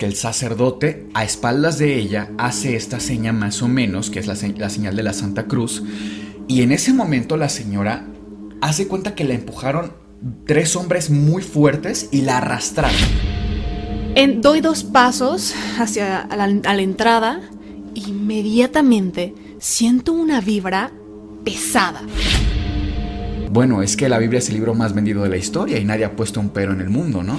que el sacerdote, a espaldas de ella, hace esta seña más o menos, que es la, se- la señal de la Santa Cruz, y en ese momento la señora hace cuenta que la empujaron tres hombres muy fuertes y la arrastraron. En- doy dos pasos hacia a la, a la entrada. Inmediatamente siento una vibra pesada. Bueno, es que la Biblia es el libro más vendido de la historia y nadie ha puesto un pero en el mundo, ¿no?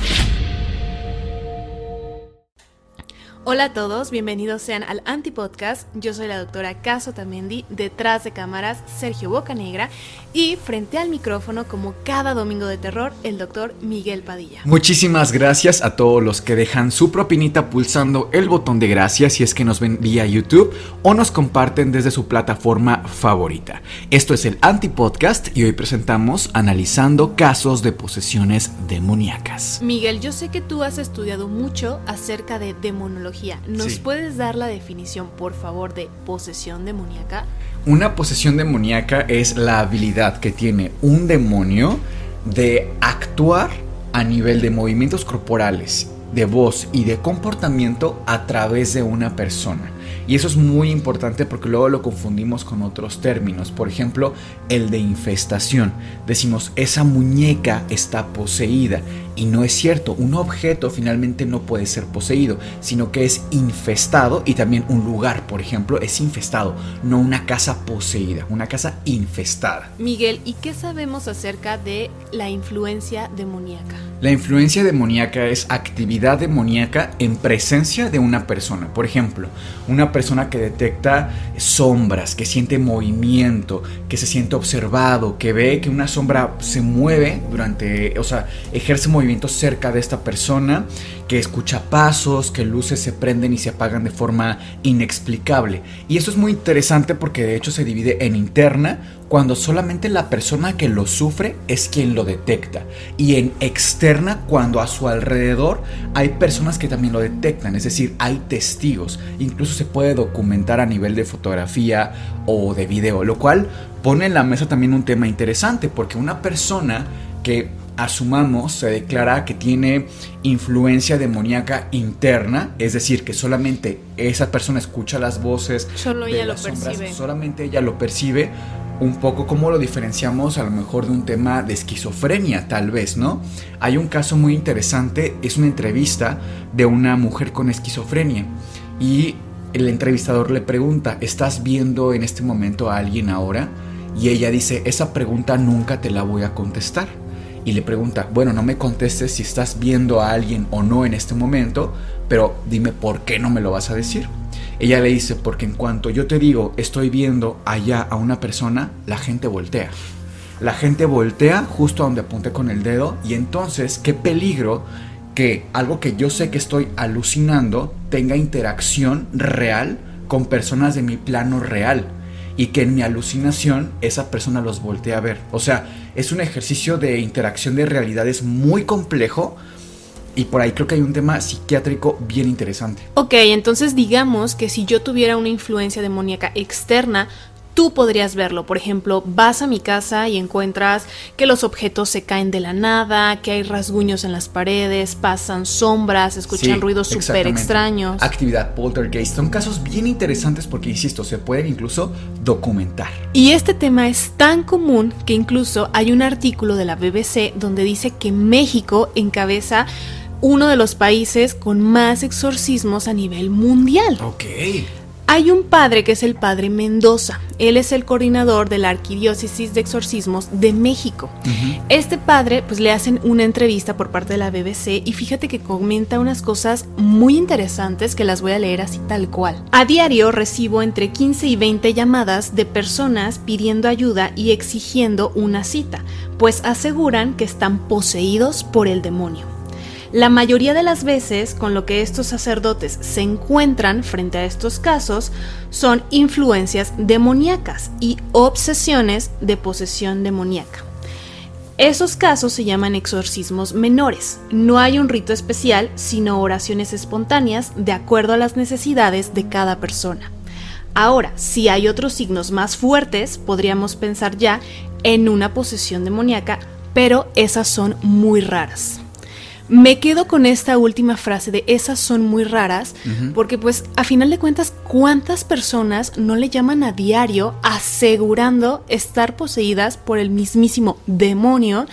Hola a todos, bienvenidos sean al Antipodcast. Yo soy la doctora Caso Tamendi, detrás de cámaras Sergio Bocanegra y frente al micrófono, como cada domingo de terror, el doctor Miguel Padilla. Muchísimas gracias a todos los que dejan su propinita pulsando el botón de gracias si es que nos ven vía YouTube o nos comparten desde su plataforma favorita. Esto es el Antipodcast y hoy presentamos analizando casos de posesiones demoníacas. Miguel, yo sé que tú has estudiado mucho acerca de demonología. ¿Nos Sí. puedes dar la definición, por favor, de posesión demoníaca? Una posesión demoníaca es la habilidad que tiene un demonio de actuar a nivel de movimientos corporales, de voz y de comportamiento a través de una persona. Y eso es muy importante porque luego lo confundimos con otros términos. Por ejemplo, el de infestación. Decimos, esa muñeca está poseída. Y no es cierto, un objeto finalmente no puede ser poseído, sino que es infestado y también un lugar, por ejemplo, es infestado, no una casa poseída, una casa infestada. Miguel, ¿y qué sabemos acerca de la influencia demoníaca? La influencia demoníaca es actividad demoníaca en presencia de una persona. Por ejemplo, una persona que detecta sombras, que siente movimiento, que se siente observado, que ve que una sombra se mueve durante, o sea, ejerce movimientos cerca de esta persona, que escucha pasos, que luces se prenden y se apagan de forma inexplicable. Y eso es muy interesante porque de hecho se divide en interna, cuando solamente la persona que lo sufre es quien lo detecta. Y en externa, cuando a su alrededor hay personas que también lo detectan, es decir, hay testigos. Incluso se puede documentar a nivel de fotografía o de video, lo cual pone en la mesa también un tema interesante, porque una persona que asumamos se declara que tiene influencia demoníaca interna, es decir, que solamente esa persona escucha las voces, Solo de ella lo las sombras, percibe. solamente ella lo percibe, un poco como lo diferenciamos a lo mejor de un tema de esquizofrenia, tal vez, ¿no? Hay un caso muy interesante, es una entrevista de una mujer con esquizofrenia y el entrevistador le pregunta, ¿estás viendo en este momento a alguien ahora? Y ella dice, esa pregunta nunca te la voy a contestar. Y le pregunta, bueno, no me contestes si estás viendo a alguien o no en este momento, pero dime por qué no me lo vas a decir. Ella le dice, porque en cuanto yo te digo, estoy viendo allá a una persona, la gente voltea. La gente voltea justo a donde apunté con el dedo y entonces qué peligro que algo que yo sé que estoy alucinando tenga interacción real con personas de mi plano real y que en mi alucinación esa persona los voltee a ver. O sea, es un ejercicio de interacción de realidades muy complejo y por ahí creo que hay un tema psiquiátrico bien interesante. Ok, entonces digamos que si yo tuviera una influencia demoníaca externa, tú podrías verlo. Por ejemplo, vas a mi casa y encuentras que los objetos se caen de la nada, que hay rasguños en las paredes, pasan sombras, escuchan Sí, ruidos súper extraños. Actividad poltergeist. Son casos bien interesantes porque, insisto, se pueden incluso documentar. Y este tema es tan común que incluso hay un artículo de la BBC donde dice que México encabeza uno de los países con más exorcismos a nivel mundial. Ok. Hay un padre que es el padre Mendoza. Él es el coordinador de la Arquidiócesis de Exorcismos de México. Este padre, pues le hacen una entrevista por parte de la BBC y fíjate que comenta unas cosas muy interesantes que las voy a leer así tal cual. A diario recibo entre 15 y 20 llamadas de personas pidiendo ayuda y exigiendo una cita, pues aseguran que están poseídos por el demonio. La mayoría de las veces con lo que estos sacerdotes se encuentran frente a estos casos son influencias demoníacas y obsesiones de posesión demoníaca. Esos casos se llaman exorcismos menores. No hay un rito especial, sino oraciones espontáneas de acuerdo a las necesidades de cada persona. Ahora, si hay otros signos más fuertes, podríamos pensar ya en una posesión demoníaca, pero esas son muy raras. Me quedo con esta última frase de esas son muy raras, porque pues a final de cuentas, ¿cuántas personas no le llaman a diario asegurando estar poseídas por el mismísimo demonio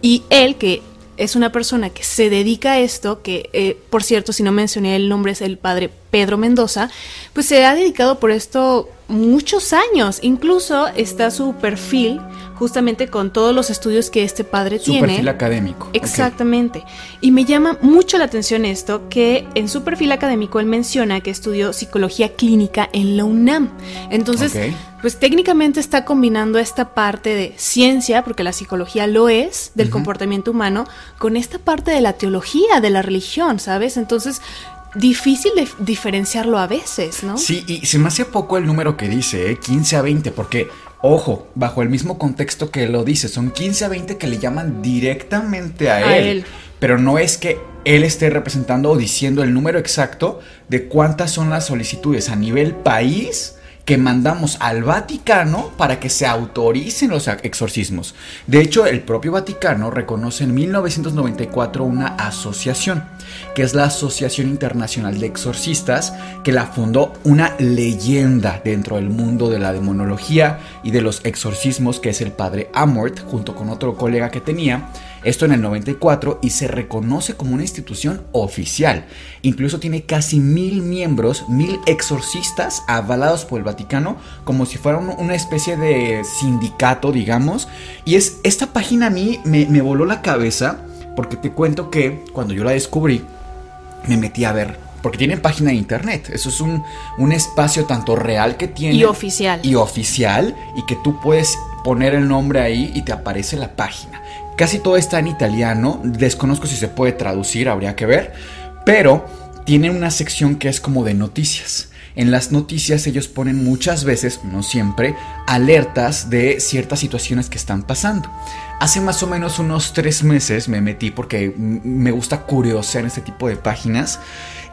y él que es una persona que se dedica a esto, que eh, por cierto, si no mencioné el nombre es el padre Pedro Mendoza, pues se ha dedicado por esto muchos años. Incluso está su perfil justamente con todos los estudios que este padre su tiene. perfil académico. Exactamente. Y me llama mucho la atención esto, que en su perfil académico él menciona que estudió psicología clínica en la UNAM. Entonces, pues técnicamente está combinando esta parte de ciencia, porque la psicología lo es, del comportamiento humano, con esta parte de la teología, de la religión, ¿sabes? Entonces, difícil de diferenciarlo a veces, ¿no? Sí, y se me hace poco el número que dice, ¿eh? 15 a 20, porque, ojo, bajo el mismo contexto que lo dice, son 15 a 20 que le llaman directamente a, él. Pero no es que él esté representando o diciendo el número exacto de cuántas son las solicitudes a nivel país que mandamos al Vaticano para que se autoricen los exorcismos. De hecho, el propio Vaticano reconoce en 1994 una asociación, que es la Asociación Internacional de Exorcistas, que la fundó una leyenda dentro del mundo de la demonología y de los exorcismos, que es el padre Amort, junto con otro colega que tenía, esto en el 94 y se reconoce como una institución oficial. Incluso tiene casi mil miembros, mil exorcistas avalados por el Vaticano como si fuera una especie de sindicato, digamos. Y es esta página a mí me, me voló la cabeza porque te cuento que cuando yo la descubrí me metí a ver porque tienen página de internet. Eso es un, un, espacio tanto real que tiene. Y oficial. Y oficial. Y que tú puedes poner el nombre ahí y te aparece la página. Casi todo está en italiano, desconozco si se puede traducir, habría que ver, pero tienen una sección que es como de noticias. En las noticias ellos ponen muchas veces, no siempre, alertas de ciertas situaciones que están pasando. Hace más o menos unos tres meses me metí porque me gusta curiosear en este tipo de páginas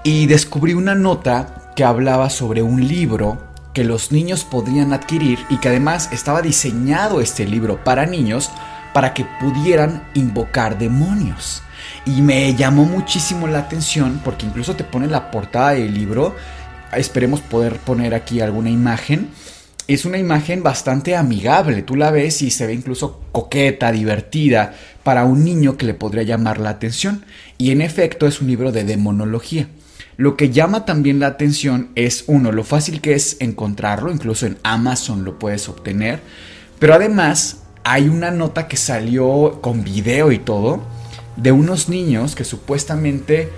y descubrí una nota que hablaba sobre un libro que los niños podrían adquirir y que además estaba diseñado este libro para niños para que pudieran invocar demonios. Y me llamó muchísimo la atención porque incluso te pone la portada del libro. Esperemos poder poner aquí alguna imagen. Es una imagen bastante amigable, tú la ves y se ve incluso coqueta, divertida, para un niño que le podría llamar la atención. Y en efecto es un libro de demonología. Lo que llama también la atención es, uno, lo fácil que es encontrarlo, incluso en Amazon lo puedes obtener, pero además hay una nota que salió con video y todo de unos niños que supuestamente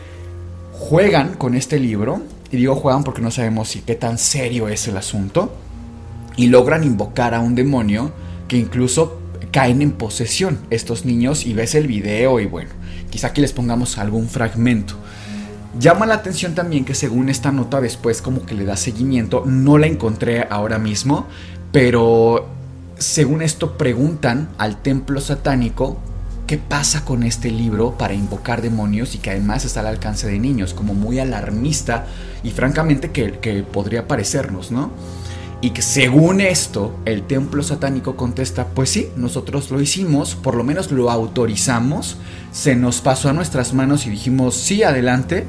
juegan con este libro. Y digo juegan porque no sabemos si qué tan serio es el asunto. Y logran invocar a un demonio que incluso caen en posesión estos niños y ves el video y bueno, quizá aquí les pongamos algún fragmento. Llama la atención también que según esta nota después como que le da seguimiento, no la encontré ahora mismo, pero según esto preguntan al templo satánico qué pasa con este libro para invocar demonios y que además está al alcance de niños, como muy alarmista y francamente que, que podría parecernos, ¿no? Y que según esto, el templo satánico contesta, pues sí, nosotros lo hicimos, por lo menos lo autorizamos, se nos pasó a nuestras manos y dijimos, sí, adelante,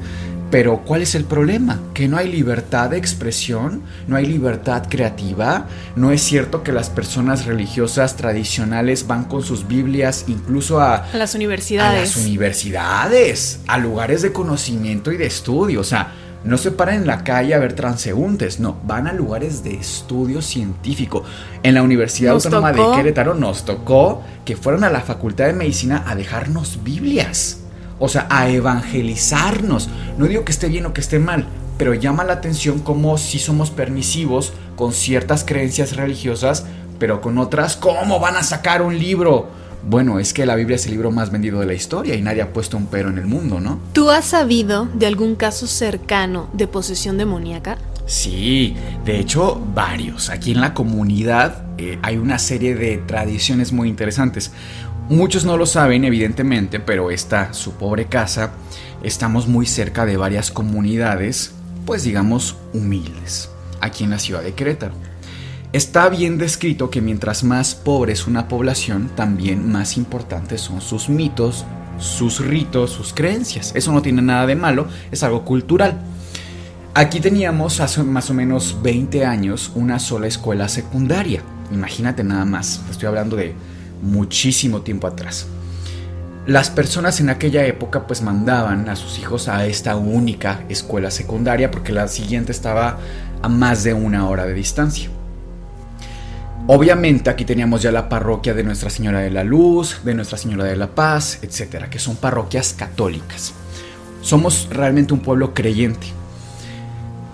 pero ¿cuál es el problema? Que no hay libertad de expresión, no hay libertad creativa, no es cierto que las personas religiosas tradicionales van con sus Biblias incluso a, a las universidades. A las universidades, a lugares de conocimiento y de estudio, o sea, no se paran en la calle a ver transeúntes, no, van a lugares de estudio científico. En la Universidad Autónoma de Querétaro nos tocó que fueron a la Facultad de Medicina a dejarnos Biblias. O sea, a evangelizarnos. No digo que esté bien o que esté mal, pero llama la atención como si somos permisivos con ciertas creencias religiosas, pero con otras, ¿cómo van a sacar un libro? bueno, es que la Biblia es el libro más vendido de la historia y nadie ha puesto un pero en el mundo, ¿no? ¿Tú has sabido de algún caso cercano de posesión demoníaca? Sí, de hecho varios. Aquí en la comunidad eh, hay una serie de tradiciones muy interesantes. Muchos no lo saben, evidentemente, pero esta, su pobre casa, estamos muy cerca de varias comunidades, pues digamos, humildes, aquí en la ciudad de Querétaro. Está bien descrito que mientras más pobre es una población, también más importantes son sus mitos, sus ritos, sus creencias. Eso no tiene nada de malo, es algo cultural. Aquí teníamos hace más o menos 20 años una sola escuela secundaria. Imagínate nada más, estoy hablando de muchísimo tiempo atrás. Las personas en aquella época pues mandaban a sus hijos a esta única escuela secundaria porque la siguiente estaba a más de una hora de distancia. Obviamente aquí teníamos ya la parroquia de Nuestra Señora de la Luz, de Nuestra Señora de la Paz, etcétera, que son parroquias católicas. Somos realmente un pueblo creyente.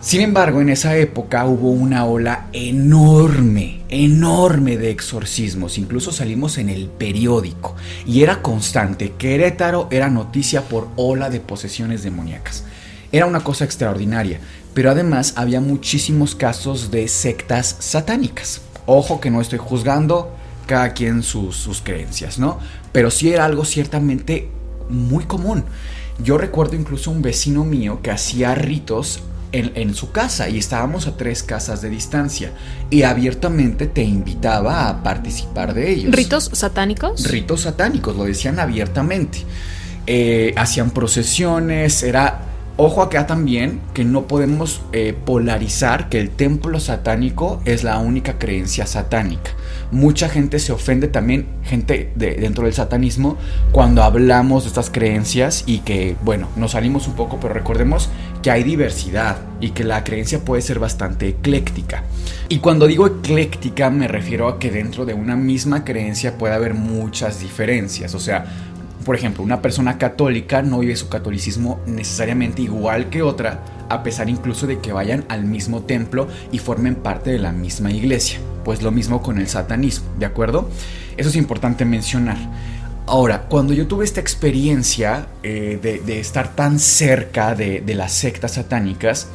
Sin embargo, en esa época hubo una ola enorme, enorme de exorcismos. Incluso salimos en el periódico y era constante. Querétaro era noticia por ola de posesiones demoníacas. Era una cosa extraordinaria, pero además había muchísimos casos de sectas satánicas. Ojo que no estoy juzgando cada quien sus, sus creencias, ¿no? Pero sí era algo ciertamente muy común. Yo recuerdo incluso un vecino mío que hacía ritos en, su casa y estábamos a tres casas de distancia y abiertamente te invitaba a participar de ellos. ¿Ritos satánicos? Ritos satánicos, lo decían abiertamente. Eh, hacían procesiones, era Ojo acá también que no podemos eh, polarizar que el templo satánico es la única creencia satánica. Mucha gente se ofende también, gente de, dentro del satanismo, cuando hablamos de estas creencias y que, bueno, nos salimos un poco, pero recordemos que hay diversidad y que la creencia puede ser bastante ecléctica. Y cuando digo ecléctica me refiero a que dentro de una misma creencia puede haber muchas diferencias. O sea, por ejemplo, una persona católica no vive su catolicismo necesariamente igual que otra, a pesar incluso de que vayan al mismo templo y formen parte de la misma iglesia. Pues lo mismo con el satanismo, ¿de acuerdo? Eso es importante mencionar. Ahora, cuando yo tuve esta experiencia eh, de, estar tan cerca de, de las sectas satánicas,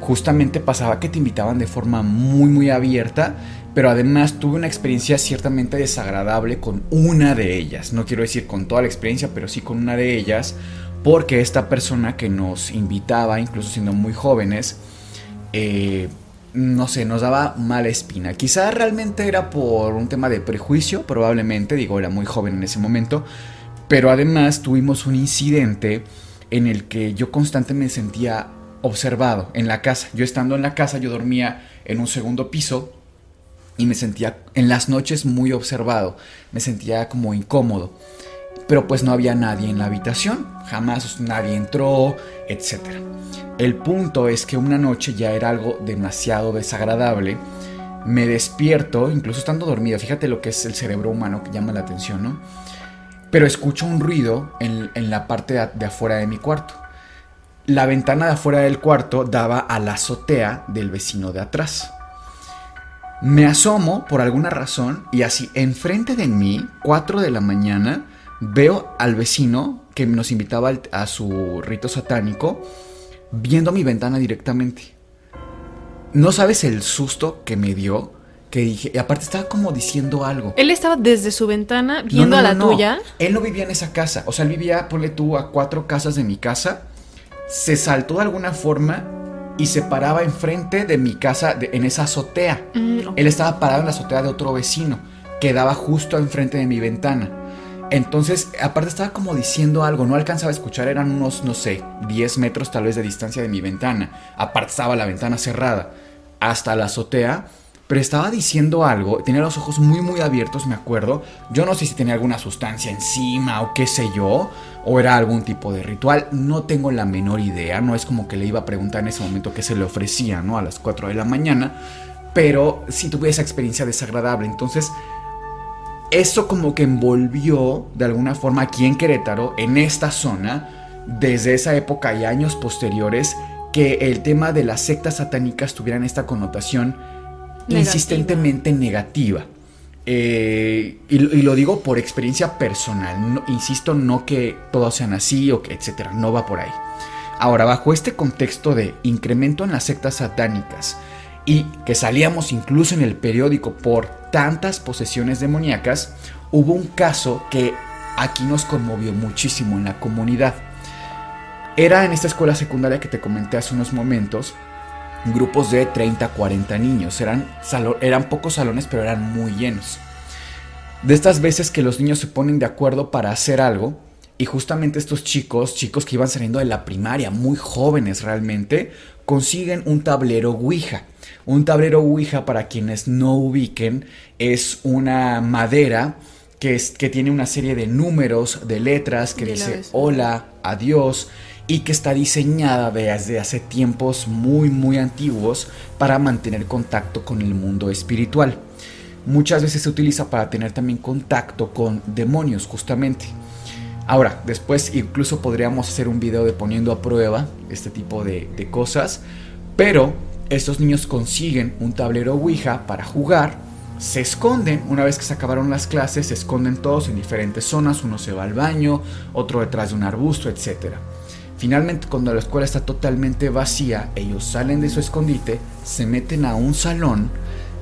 justamente pasaba que te invitaban de forma muy muy abierta pero además tuve una experiencia ciertamente desagradable con una de ellas. No quiero decir con toda la experiencia, pero sí con una de ellas, porque esta persona que nos invitaba, incluso siendo muy jóvenes, eh, no sé, nos daba mala espina. Quizá realmente era por un tema de prejuicio, probablemente, digo, era muy joven en ese momento, pero además tuvimos un incidente en el que yo constantemente me sentía observado en la casa. Yo estando en la casa, yo dormía en un segundo piso y me sentía en las noches muy observado, me sentía como incómodo. Pero pues no había nadie en la habitación, jamás nadie entró, etc. El punto es que una noche ya era algo demasiado desagradable. Me despierto, incluso estando dormido, fíjate lo que es el cerebro humano que llama la atención, ¿no? Pero escucho un ruido en, la parte de, de afuera de mi cuarto. La ventana de afuera del cuarto daba a la azotea del vecino de atrás. Me asomo por alguna razón y así enfrente de mí, 4 de la mañana, veo al vecino que nos invitaba a su rito satánico viendo mi ventana directamente. No sabes el susto que me dio, que dije, y aparte estaba como diciendo algo. Él estaba desde su ventana viendo a la tuya. Él no vivía en esa casa, o sea, él vivía, ponle tú, a cuatro casas de mi casa. Se saltó de alguna forma y se paraba enfrente de mi casa en esa azotea. Mm, Él estaba parado en la azotea de otro vecino que daba justo enfrente de mi ventana. Entonces, aparte estaba como diciendo algo, no alcanzaba a escuchar, eran unos, no sé, 10 metros tal vez de distancia de mi ventana. Aparte estaba la ventana cerrada hasta la azotea pero estaba diciendo algo, tenía los ojos muy muy abiertos, me acuerdo. Yo no sé si tenía alguna sustancia encima o qué sé yo, o era algún tipo de ritual, no tengo la menor idea, no es como que le iba a preguntar en ese momento qué se le ofrecía, ¿no? A las 4 de la mañana, pero sí tuve esa experiencia desagradable, entonces eso como que envolvió de alguna forma aquí en Querétaro, en esta zona, desde esa época y años posteriores, que el tema de las sectas satánicas tuvieran esta connotación insistentemente negativa. Eh, y, lo digo por experiencia personal. insisto, no que todos sean así o que etcétera. No va por ahí. Ahora, bajo este contexto de incremento en las sectas satánicas y que salíamos incluso en el periódico por tantas posesiones demoníacas, hubo un caso que aquí nos conmovió muchísimo en la comunidad. Era en esta escuela secundaria que te comenté hace unos momentos, grupos de 30, 40 niños. Eran, eran pocos salones, pero eran muy llenos. De estas veces que los niños se ponen de acuerdo para hacer algo, y justamente estos chicos, chicos que iban saliendo de la primaria, muy jóvenes realmente, consiguen un tablero Ouija. Un tablero Ouija, para quienes no ubiquen, es una madera que, es, que tiene una serie de números, de letras, que dice hola, adiós, y que está diseñada desde hace tiempos muy, muy antiguos para mantener contacto con el mundo espiritual. Muchas veces se utiliza para tener también contacto con demonios, justamente. Ahora, después incluso podríamos hacer un video de poniendo a prueba este tipo de, cosas, pero estos niños consiguen un tablero Ouija para jugar, se esconden, una vez que se acabaron las clases, se esconden todos en diferentes zonas, uno se va al baño, otro detrás de un arbusto, etc. Finalmente, cuando la escuela está totalmente vacía, ellos salen de su escondite, se meten a un salón,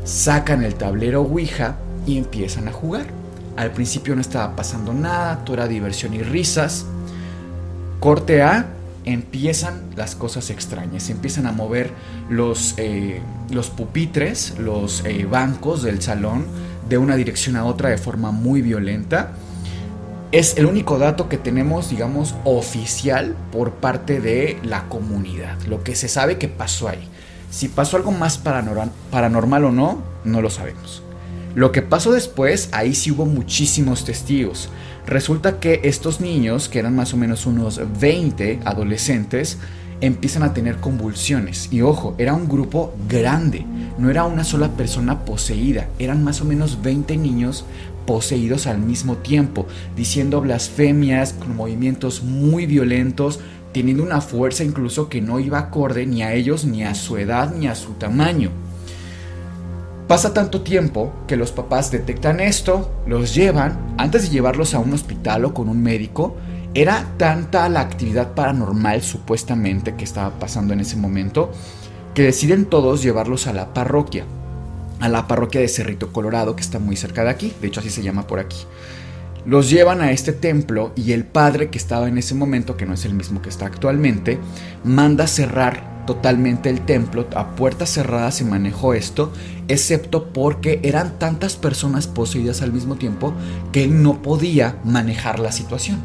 sacan el tablero Ouija y empiezan a jugar. Al principio no estaba pasando nada, todo era diversión y risas. Corte A, empiezan las cosas extrañas. empiezan a mover los, eh, los pupitres, los eh, bancos del salón de una dirección a otra de forma muy violenta. Es el único dato que tenemos, digamos, oficial por parte de la comunidad. Lo que se sabe que pasó ahí. Si pasó algo más paranormal o no, no lo sabemos. Lo que pasó después, ahí sí hubo muchísimos testigos. Resulta que estos niños, que eran más o menos unos 20 adolescentes, empiezan a tener convulsiones. Y ojo, era un grupo grande, no era una sola persona poseída, eran más o menos 20 niños poseídos al mismo tiempo, diciendo blasfemias, con movimientos muy violentos, teniendo una fuerza incluso que no iba acorde ni a ellos, ni a su edad, ni a su tamaño. Pasa tanto tiempo que los papás detectan esto, los llevan, antes de llevarlos a un hospital o con un médico, era tanta la actividad paranormal supuestamente que estaba pasando en ese momento, que deciden todos llevarlos a la parroquia, a la parroquia de Cerrito Colorado, que está muy cerca de aquí, de hecho así se llama por aquí. Los llevan a este templo y el padre que estaba en ese momento, que no es el mismo que está actualmente, manda cerrar totalmente el templo, a puertas cerradas se manejó esto, excepto porque eran tantas personas poseídas al mismo tiempo que él no podía manejar la situación.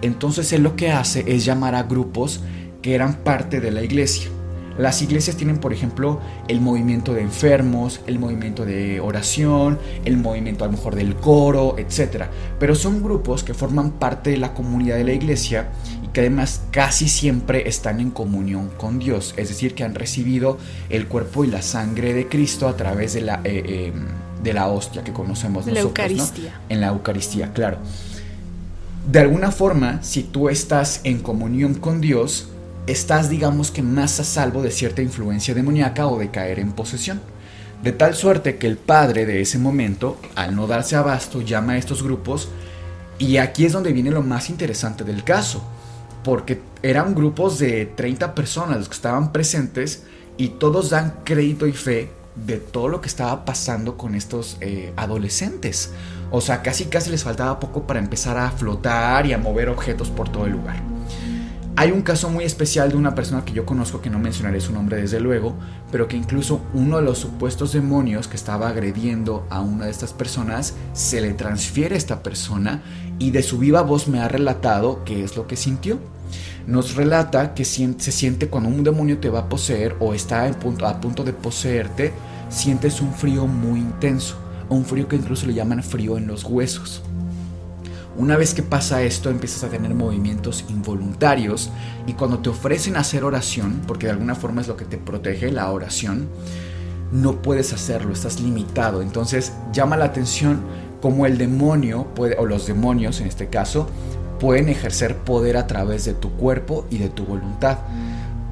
Entonces él lo que hace es llamar a grupos que eran parte de la iglesia. Las iglesias tienen, por ejemplo, el movimiento de enfermos, el movimiento de oración, el movimiento a lo mejor del coro, etc. Pero son grupos que forman parte de la comunidad de la iglesia y que además casi siempre están en comunión con Dios, es decir, que han recibido el cuerpo y la sangre de Cristo a través de la, eh, em, de la hostia que conocemos la Eucaristía. En la Eucaristía, claro. De alguna forma, si tú estás en comunión con Dios, estás digamos que más a salvo de cierta influencia demoníaca o de caer en posesión. De tal suerte que el padre de ese momento, al no darse abasto, llama a estos grupos y aquí es donde viene lo más interesante del caso, porque eran grupos de 30 personas que estaban presentes y todos dan crédito y fe de todo lo que estaba pasando con estos eh, adolescentes. O sea, casi casi les faltaba poco para empezar a flotar y a mover objetos por todo el lugar. Hay un caso muy especial de una persona que yo conozco, que no mencionaré su nombre desde luego, pero que incluso uno de los supuestos demonios que estaba agrediendo a una de estas personas se le transfiere a esta persona y de su viva voz me ha relatado qué es lo que sintió. Nos relata que se siente cuando un demonio te va a poseer o está a punto, de poseerte, sientes un frío muy intenso, un frío que incluso le llaman frío en los huesos. Una vez que pasa esto, empiezas a tener movimientos involuntarios y cuando te ofrecen hacer oración, porque de alguna forma es lo que te protege la oración, no puedes hacerlo, estás limitado. Entonces llama la atención cómo el demonio, o los demonios en este caso, pueden ejercer poder a través de tu cuerpo y de tu voluntad.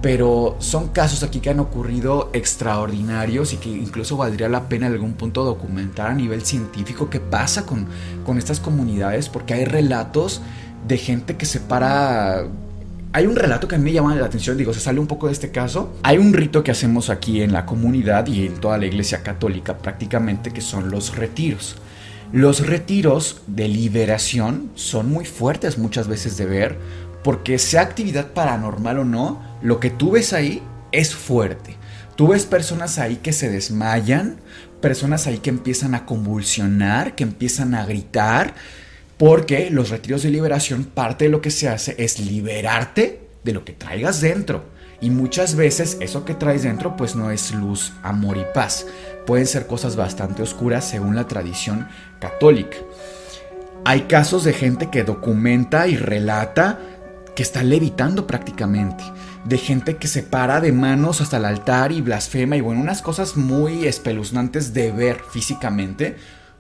pero son casos aquí que han ocurrido extraordinarios y que incluso valdría la pena en algún punto documentar a nivel científico qué pasa con, con estas comunidades, porque hay relatos de gente que se para hay un relato que a mí me llama la atención, digo, se sale un poco de este caso. Hay un rito que hacemos aquí en la comunidad y en toda la iglesia católica prácticamente que son los retiros. Los retiros de liberación son muy fuertes muchas veces de ver porque sea actividad paranormal o no, lo que tú ves ahí es fuerte. Tú ves personas ahí que se desmayan, personas ahí que empiezan a convulsionar, que empiezan a gritar, porque los retiros de liberación, parte de lo que se hace es liberarte de lo que traigas dentro. Y muchas veces eso que traes dentro pues no es luz, amor y paz. Pueden ser cosas bastante oscuras según la tradición católica. Hay casos de gente que documenta y relata que está levitando prácticamente. De gente que se para de manos hasta el altar y blasfema y bueno, unas cosas muy espeluznantes de ver físicamente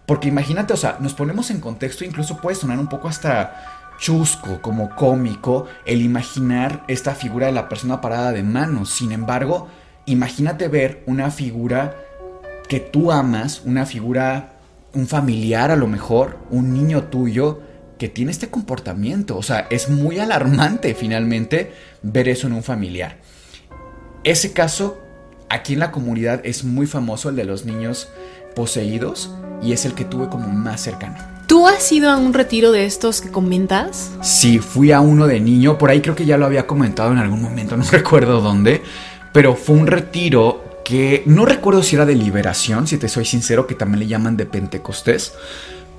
porque imagínate, o sea, nos ponemos en contexto, incluso puede sonar un poco hasta chusco, como cómico, el imaginar esta figura de la persona parada de manos. Sin embargo, imagínate ver una figura que tú amas, una figura, un familiar a lo mejor, un niño tuyo, que tiene este comportamiento. O sea, es muy alarmante finalmente ver eso en un familiar. Ese caso, aquí en la comunidad es muy famoso, el de los niños poseídos y es el que tuve como más cercano. ¿Tú has ido a un retiro de estos que comentas? Sí, fui a uno de niño, por ahí creo que ya lo había comentado en algún momento, no recuerdo dónde, pero fue un retiro que no recuerdo si era de liberación, si te soy sincero, que también le llaman de Pentecostés,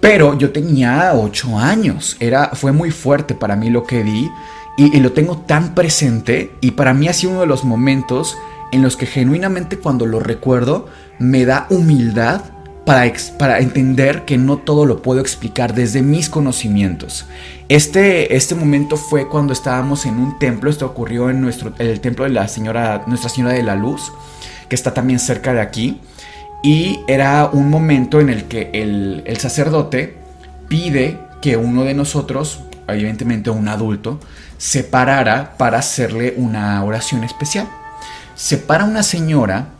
pero yo tenía ocho años, era, fue muy fuerte para mí lo que vi y, y lo tengo tan presente y para mí ha sido uno de los momentos en los que genuinamente cuando lo recuerdo me da humildad para, entender que no todo lo puedo explicar desde mis conocimientos. Este, este momento fue cuando estábamos en un templo, esto ocurrió en nuestro, el templo de la señora, Nuestra Señora de la Luz, que está también cerca de aquí, y era un momento en el que el, el sacerdote pide que uno de nosotros, evidentemente un adulto, se parara para hacerle una oración especial. Se para una señora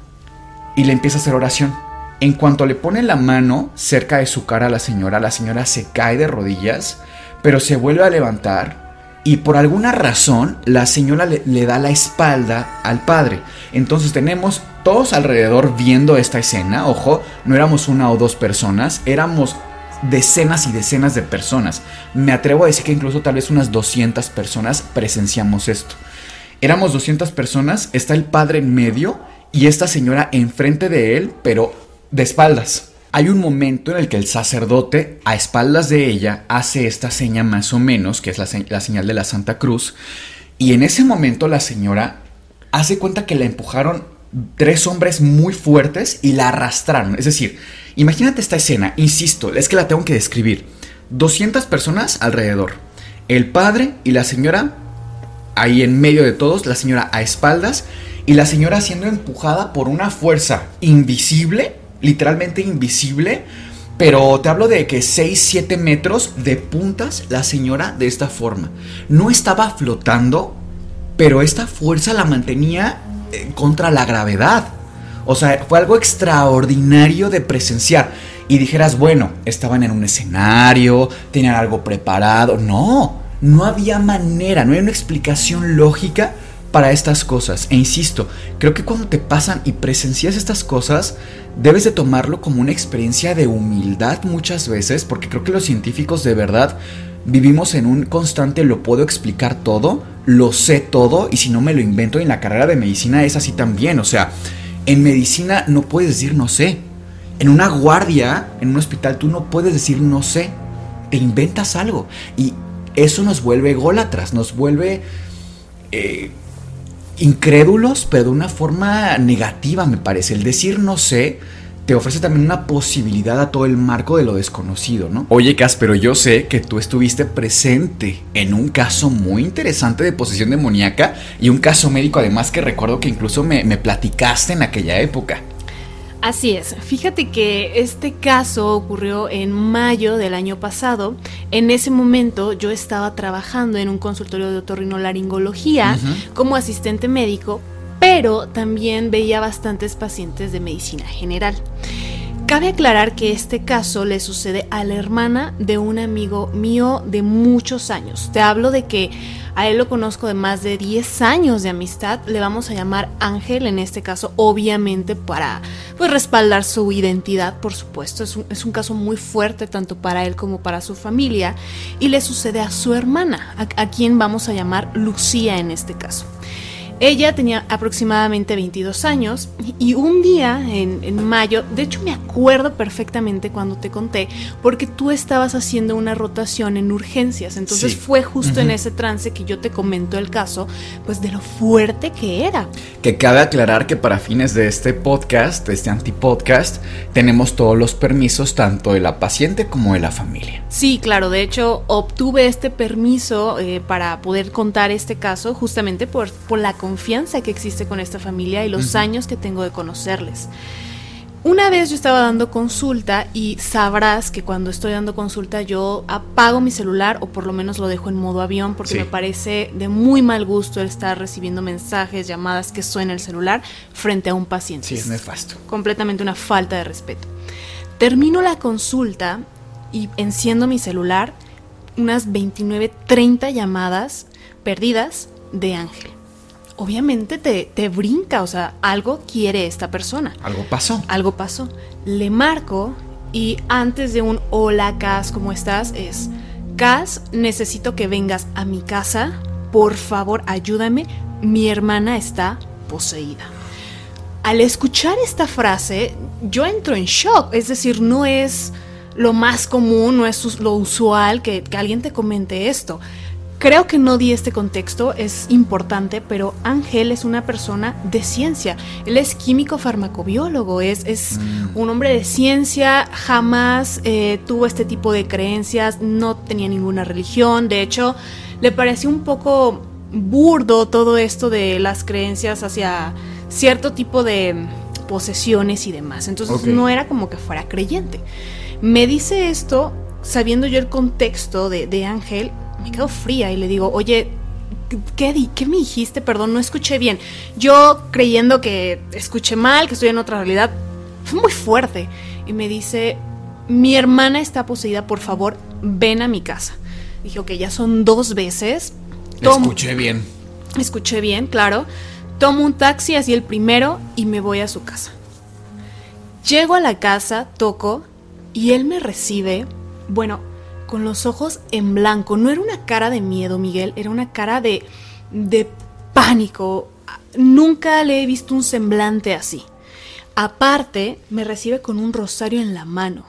y le empieza a hacer oración. En cuanto le pone la mano cerca de su cara a la señora, la señora se cae de rodillas, pero se vuelve a levantar y por alguna razón la señora le, da la espalda al padre. Entonces tenemos todos alrededor viendo esta escena. Ojo, no éramos una o dos personas, éramos decenas y decenas de personas. Me atrevo a decir que incluso tal vez unas 200 personas presenciamos esto. Éramos 200 personas, está el padre en medio y esta señora enfrente de él, pero de espaldas. Hay un momento en el que el sacerdote, a espaldas de ella, hace esta seña más o menos, que es la, señal de la Santa Cruz, y en ese momento la señora hace cuenta que la empujaron tres hombres muy fuertes y la arrastraron. Es decir, imagínate esta escena, insisto, es que la tengo que describir. 200 personas alrededor. El padre y la señora ahí en medio de todos, la señora a espaldas y la señora siendo empujada por una fuerza invisible, literalmente invisible, pero te hablo de que 6, 7 metros de puntas la señora de esta forma. No estaba flotando, pero esta fuerza la mantenía eh, contra la gravedad. O sea, fue algo extraordinario de presenciar. Y dijeras, bueno, estaban en un escenario, tenían algo preparado. No, no había manera, no hay una explicación lógica para estas cosas. E insisto, creo que cuando te pasan y presencias estas cosas, debes de tomarlo como una experiencia de humildad muchas veces, porque creo que los científicos de verdad vivimos en un constante lo puedo explicar todo, lo sé todo, y si no me lo invento en la carrera de medicina es así también. O sea, en medicina no puedes decir no sé. En una guardia, en un hospital, tú no puedes decir no sé. Te inventas algo. Y eso nos vuelve ególatras, nos vuelve... Eh, incrédulos, pero de una forma negativa, me parece. El decir no sé te ofrece también una posibilidad a todo el marco de lo desconocido, ¿no? Oye, Cas, pero yo sé que tú estuviste presente en un caso muy interesante de posesión demoníaca y un caso médico además que recuerdo que incluso me, me platicaste en aquella época. Así es, fíjate que este caso ocurrió en mayo del año pasado. En ese momento yo estaba trabajando en un consultorio de otorrinolaringología como asistente médico, pero también veía bastantes pacientes de medicina general. Cabe aclarar que este caso le sucede a la hermana de un amigo mío de muchos años. Te hablo de que a él lo conozco de más de 10 años de amistad. Le vamos a llamar Ángel en este caso, obviamente para pues, respaldar su identidad, por supuesto. Es un, es un, caso muy fuerte tanto para él como para su familia. Y le sucede a su hermana, a, a quien vamos a llamar Lucía en este caso. Ella tenía aproximadamente 22 años y un día en, mayo, de hecho me acuerdo perfectamente cuando te conté, porque tú estabas haciendo una rotación en urgencias, entonces fue justo en ese trance que yo te comento el caso, pues de lo fuerte que era. Que cabe aclarar que para fines de este podcast, de este antipodcast, tenemos todos los permisos tanto de la paciente como de la familia. Sí, claro, de hecho obtuve este permiso eh, para poder contar este caso justamente por, por la confianza que existe con esta familia y los años que tengo de conocerles. Una vez yo estaba dando consulta y sabrás que cuando estoy dando consulta yo apago mi celular o por lo menos lo dejo en modo avión porque me parece de muy mal gusto el estar recibiendo mensajes, llamadas que suena el celular frente a un paciente. Sí, es nefasto. Completamente una falta de respeto. Termino la consulta y enciendo mi celular, unas 29, 30 llamadas perdidas de Ángel obviamente te, te, brinca, o sea, algo quiere esta persona. Algo pasó. Algo pasó. Le marco y antes de un hola Cas, ¿cómo estás? Es, Cas, necesito que vengas a mi casa, por favor ayúdame, mi hermana está poseída. Al escuchar esta frase, yo entro en shock, es decir, no es lo más común, no es lo usual que, que alguien te comente esto. Creo que no di este contexto, es importante, pero Ángel es una persona de ciencia. Él es químico farmacobiólogo, es, es mm. un hombre de ciencia, jamás eh, tuvo este tipo de creencias, no tenía ninguna religión, de hecho, le pareció un poco burdo todo esto de las creencias hacia cierto tipo de posesiones y demás. Entonces no era como que fuera creyente. Me dice esto sabiendo yo el contexto de, de Ángel me quedo fría y le digo, oye, ¿qué, ¿qué me dijiste? Perdón, no escuché bien. Yo creyendo que escuché mal, que estoy en otra realidad, fue muy fuerte. Y me dice, mi hermana está poseída, por favor, ven a mi casa. Dije, ok, ya son dos veces. escuché bien. Escuché bien, claro. Tomo un taxi, así el primero, y me voy a su casa. Llego a la casa, toco, y él me recibe. Bueno, con los ojos en blanco. No era una cara de miedo, Miguel, era una cara de, de pánico. Nunca le he visto un semblante así. Aparte, me recibe con un rosario en la mano.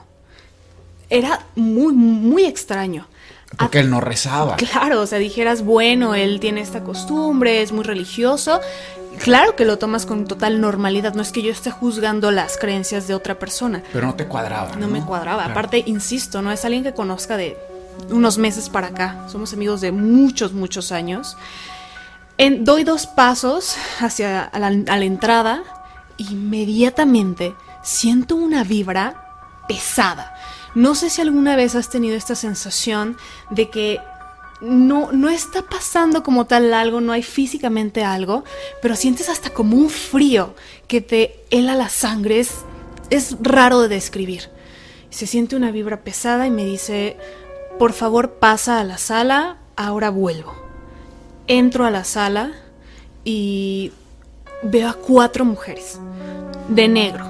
Era muy, muy extraño. Porque él no rezaba. Claro, o sea, dijeras, bueno, él tiene esta costumbre, es muy religioso. Claro que lo tomas con total normalidad, no es que yo esté juzgando las creencias de otra persona. Pero no te cuadraba. No, me cuadraba. Aparte, insisto, no es alguien que conozca de unos meses para acá. Somos amigos de muchos, muchos años. En, doy dos pasos hacia la, a la entrada. Inmediatamente siento una vibra pesada. No sé si alguna vez has tenido esta sensación de que no, no está pasando como tal algo, no hay físicamente algo, pero sientes hasta como un frío que te hela la sangre. Es, es raro de describir. Se siente una vibra pesada y me dice, por favor pasa a la sala, ahora vuelvo. Entro a la sala y veo a cuatro mujeres de negro,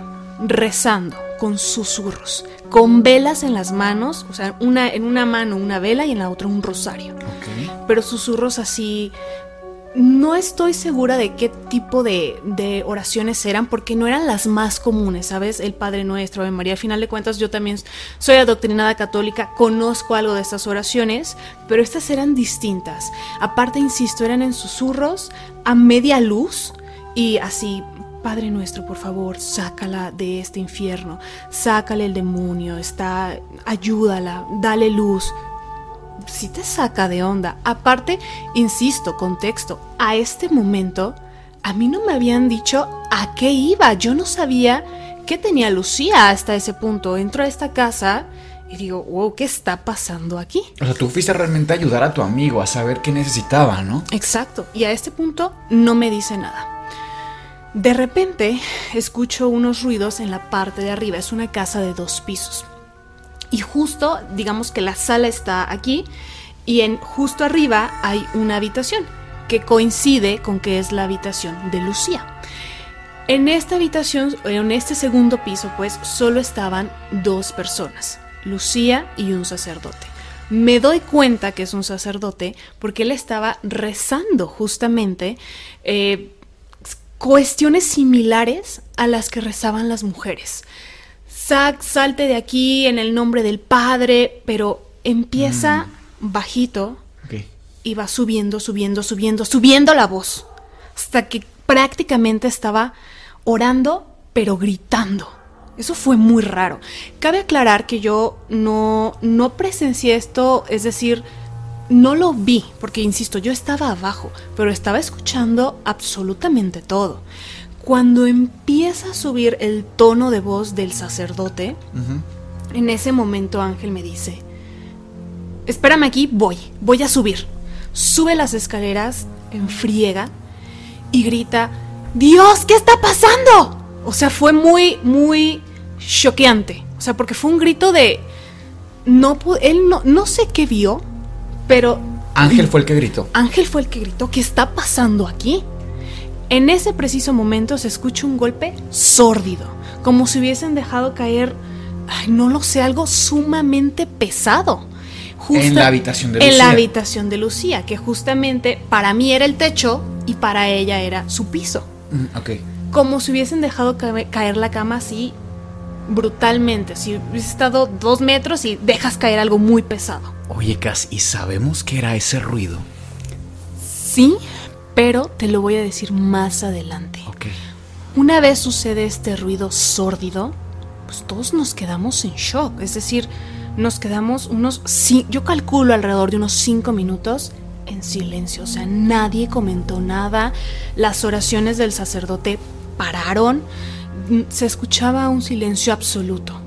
rezando, con susurros, con velas en las manos, o sea, una, en una mano una vela y en la otra un rosario. Pero susurros así... No estoy segura de qué tipo de, de, oraciones eran, porque no eran las más comunes, ¿sabes? El Padre Nuestro, Ave María. Al final de cuentas, yo también soy adoctrinada católica, conozco algo de estas oraciones, pero estas eran distintas. Aparte, insisto, eran en susurros, a media luz y así Padre nuestro, por favor, sácala de este infierno, sácale el demonio, está, ayúdala, dale luz. Si te saca de onda. Aparte, insisto, contexto, a este momento a mí no me habían dicho a qué iba. Yo no sabía ¿qué tenía Lucía hasta ese punto? Entro a esta casa y digo, wow, ¿qué está pasando aquí? O sea, tú fuiste realmente a ayudar a tu amigo a saber qué necesitaba, ¿no? Exacto. Y a este punto no me dice nada. De repente escucho unos ruidos en la parte de arriba. Es una casa de dos pisos. Y justo, digamos que la sala está aquí y en justo arriba hay una habitación que coincide con que es la habitación de Lucía. En esta habitación, en este segundo piso, pues solo estaban dos personas, Lucía y un sacerdote. Me doy cuenta que es un sacerdote porque él estaba rezando justamente eh, cuestiones similares a las que rezaban las mujeres. Sac, salte de aquí en el nombre del Padre, pero empieza mm. bajito y va subiendo, subiendo, subiendo, subiendo la voz, hasta que prácticamente estaba orando, pero gritando. Eso fue muy raro. Cabe aclarar que yo no, no presencié esto, es decir, no lo vi, porque insisto, yo estaba abajo, pero estaba escuchando absolutamente todo. Cuando empieza a subir el tono de voz del sacerdote, en ese momento Ángel me dice, espérame aquí, voy, voy a subir. Sube las escaleras en friega y grita, Dios, ¿qué está pasando? O sea, fue muy, muy choqueante. O sea, porque fue un grito de... No, él no, no sé qué vio, pero... Ángel fue el que gritó. Ángel fue el que gritó. ¿Qué está pasando aquí? En ese preciso momento se escucha un golpe sórdido, como si hubiesen dejado caer, ay, no lo sé, algo sumamente pesado. en la habitación de Lucía. En la habitación de Lucía, que justamente para mí era el techo y para ella era su piso. Mm, ok. Como si hubiesen dejado caer la cama así brutalmente. Si hubiese estado dos metros y dejas caer algo muy pesado. Oye, Cas, ¿y sabemos qué era ese ruido? Sí, pero te lo voy a decir más adelante. Ok. Una vez sucede este ruido sórdido, pues todos nos quedamos en shock. Es decir, nos quedamos unos, yo calculo alrededor de unos cinco minutos en silencio. O sea, nadie comentó nada. Las oraciones del sacerdote pararon. Se escuchaba un silencio absoluto.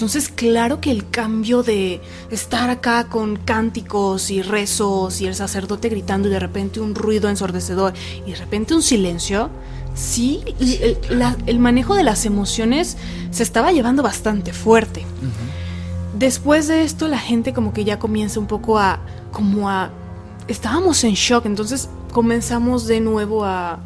Entonces, claro que el cambio de estar acá con cánticos y rezos y el sacerdote gritando y de repente un ruido ensordecedor y de repente un silencio, sí, el, manejo de las emociones se estaba llevando bastante fuerte. Después de esto, la gente como que ya comienza un poco a, como a, estábamos en shock, entonces comenzamos de nuevo a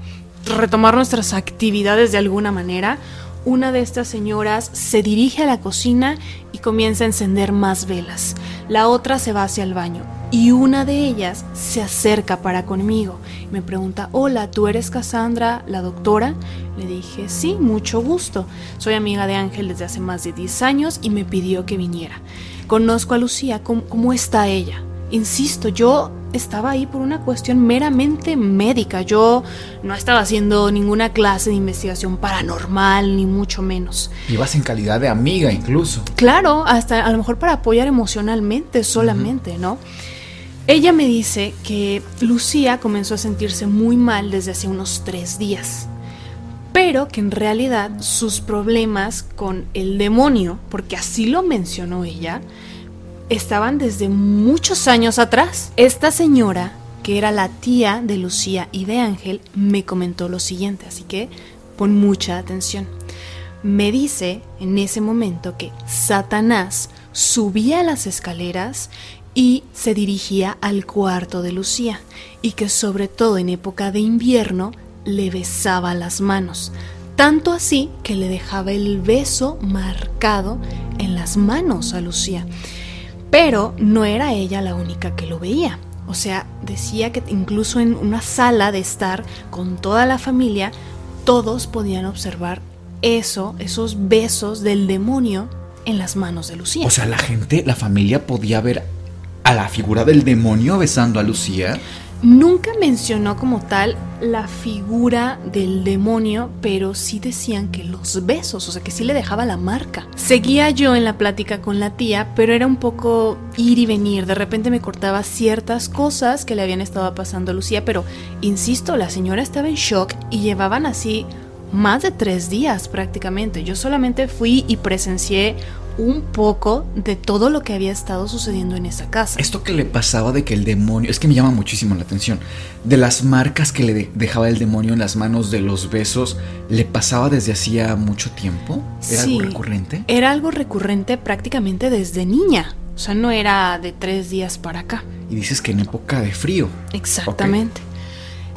retomar nuestras actividades de alguna manera una de estas señoras se dirige a la cocina y comienza a encender más velas. La otra se va hacia el baño y una de ellas se acerca para conmigo. Me pregunta, hola, ¿tú eres Cassandra, la doctora? Le dije, sí, mucho gusto. Soy amiga de Ángel desde hace más de 10 años y me pidió que viniera. Conozco a Lucía, cómo está ella? Insisto, yo estaba ahí por una cuestión meramente médica. Yo no estaba haciendo ninguna clase de investigación paranormal, ni mucho menos. Ibas en calidad de amiga incluso. Claro, hasta a lo mejor para apoyar emocionalmente solamente, ¿no? Ella me dice que Lucía comenzó a sentirse muy mal desde hace unos tres días, pero que en realidad sus problemas con el demonio, porque así lo mencionó ella, estaban desde muchos años atrás. Esta señora, que era la tía de Lucía y de Ángel, me comentó lo siguiente, así que pon mucha atención. Me dice en ese momento que Satanás subía las escaleras y se dirigía al cuarto de Lucía y que sobre todo en época de invierno le besaba las manos, tanto así que le dejaba el beso marcado en las manos a Lucía. Pero no era ella la única que lo veía. O sea, decía que incluso en una sala de estar con toda la familia, todos podían observar eso, esos besos del demonio en las manos de Lucía. O sea, la gente, la familia podía ver a la figura del demonio besando a Lucía. Nunca mencionó como tal la figura del demonio, pero sí decían que los besos, o sea que sí le dejaba la marca. Seguía yo en la plática con la tía, pero era un poco ir y venir. De repente me cortaba ciertas cosas que le habían estado pasando a Lucía, pero insisto, la señora estaba en shock y llevaban así más de tres días prácticamente. Yo solamente fui y presencié un poco de todo lo que había estado sucediendo en esa casa. Esto que le pasaba de que el demonio, es que me llama muchísimo la atención, de las marcas que le dejaba el demonio en las manos de los besos, ¿le pasaba desde hacía mucho tiempo? ¿Era algo recurrente? Era algo recurrente prácticamente desde niña. O sea, no era de tres días para acá. Y dices que en época de frío. Exactamente.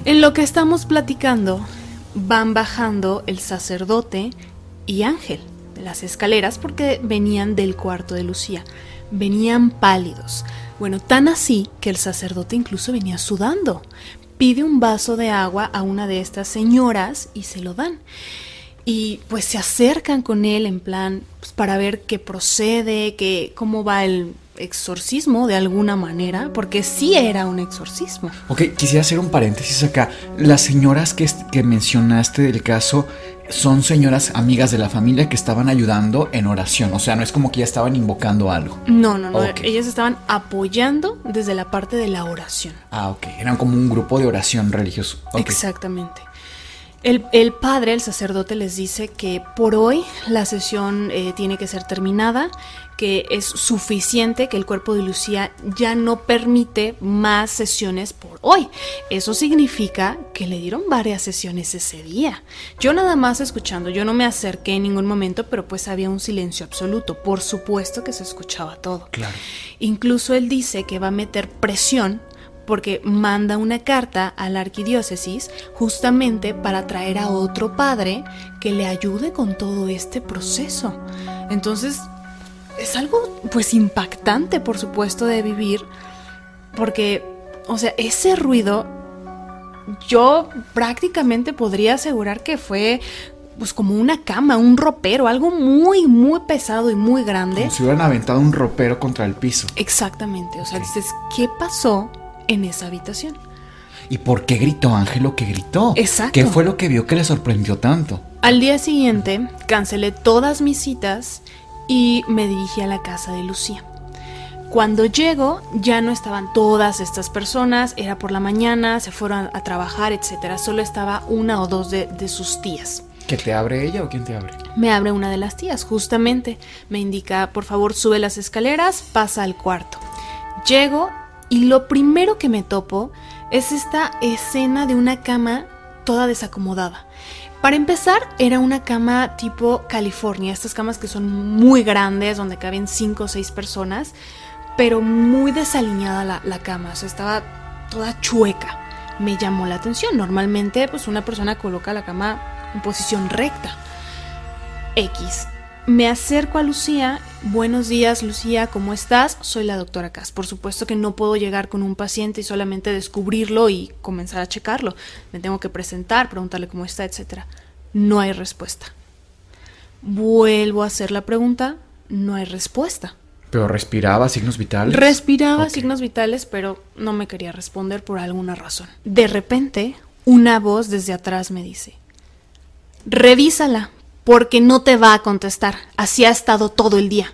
En lo que estamos platicando, van bajando el sacerdote y Ángel las escaleras porque venían del cuarto de Lucía. Venían pálidos. Bueno, tan así que el sacerdote incluso venía sudando. Pide un vaso de agua a una de estas señoras y se lo dan. Y pues se acercan con él en plan pues, para ver qué procede, qué, cómo va el exorcismo de alguna manera, porque sí era un exorcismo. Ok, quisiera hacer un paréntesis acá. Las señoras que, que mencionaste del caso son señoras amigas de la familia que estaban ayudando en oración. O sea, no es como que ya estaban invocando algo. No, no, no. Ellas estaban apoyando desde la parte de la oración. Ah, ok. Eran como un grupo de oración religioso. Exactamente. El, padre, el sacerdote, les dice que por hoy la sesión eh, tiene que ser terminada, que es suficiente, que el cuerpo de Lucía ya no permite más sesiones por hoy. Eso significa que le dieron varias sesiones ese día. Yo nada más escuchando, yo no me acerqué en ningún momento, pero pues había un silencio absoluto. Por supuesto que se escuchaba todo. Claro. Incluso él dice que va a meter presión porque manda una carta a la arquidiócesis justamente para traer a otro padre que le ayude con todo este proceso. Entonces, es algo pues impactante, por supuesto, de vivir, porque, o sea, ese ruido, yo prácticamente podría asegurar que fue pues como una cama, un ropero, algo muy, muy pesado y muy grande. Como si hubieran aventado un ropero contra el piso. Exactamente, o sea, dices, ¿qué pasó en esa habitación. ¿Y por qué gritó Ángelo que gritó? Exacto. ¿Qué fue lo que vio que le sorprendió tanto? Al día siguiente cancelé todas mis citas y me dirigí a la casa de Lucía. Cuando llego ya no estaban todas estas personas, era por la mañana, se fueron a trabajar, etc. Solo estaba una o dos de, de sus tías. ¿Que te abre ella o quién te abre? Me abre una de las tías, justamente. Me indica, por favor, sube las escaleras, pasa al cuarto. Llego y lo primero que me topo es esta escena de una cama toda desacomodada. Para empezar, era una cama tipo California, estas camas que son muy grandes, donde caben 5 o 6 personas, pero muy desalineada la, la, cama, o sea, estaba toda chueca. Me llamó la atención. Normalmente, pues una persona coloca la cama en posición recta. X. Me acerco a Lucía. Buenos días, Lucía, ¿cómo estás? Soy la doctora Cass. Por supuesto que no puedo llegar con un paciente y solamente descubrirlo y comenzar a checarlo. Me tengo que presentar, preguntarle cómo está, etc. No hay respuesta. Vuelvo a hacer la pregunta. No hay respuesta. ¿Pero respiraba signos vitales? Respiraba signos vitales, pero no me quería responder por alguna razón. De repente, una voz desde atrás me dice, revísala, porque no te va a contestar. Así ha estado todo el día.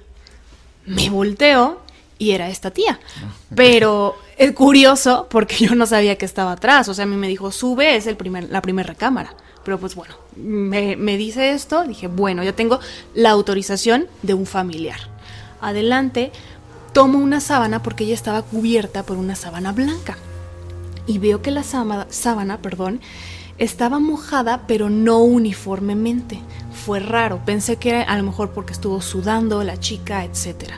Me volteo y era esta tía. Pero es curioso porque yo no sabía que estaba atrás. O sea, a mí me dijo, sube, es el primer, la primera recámara. Pero pues bueno, me, me dice esto, dije, bueno, yo tengo la autorización de un familiar. Adelante, tomo una sábana porque ella estaba cubierta por una sábana blanca. Y veo que la sábana, sábana perdón, estaba mojada, pero no uniformemente. Fue raro, pensé que era a lo mejor porque estuvo sudando la chica, etc.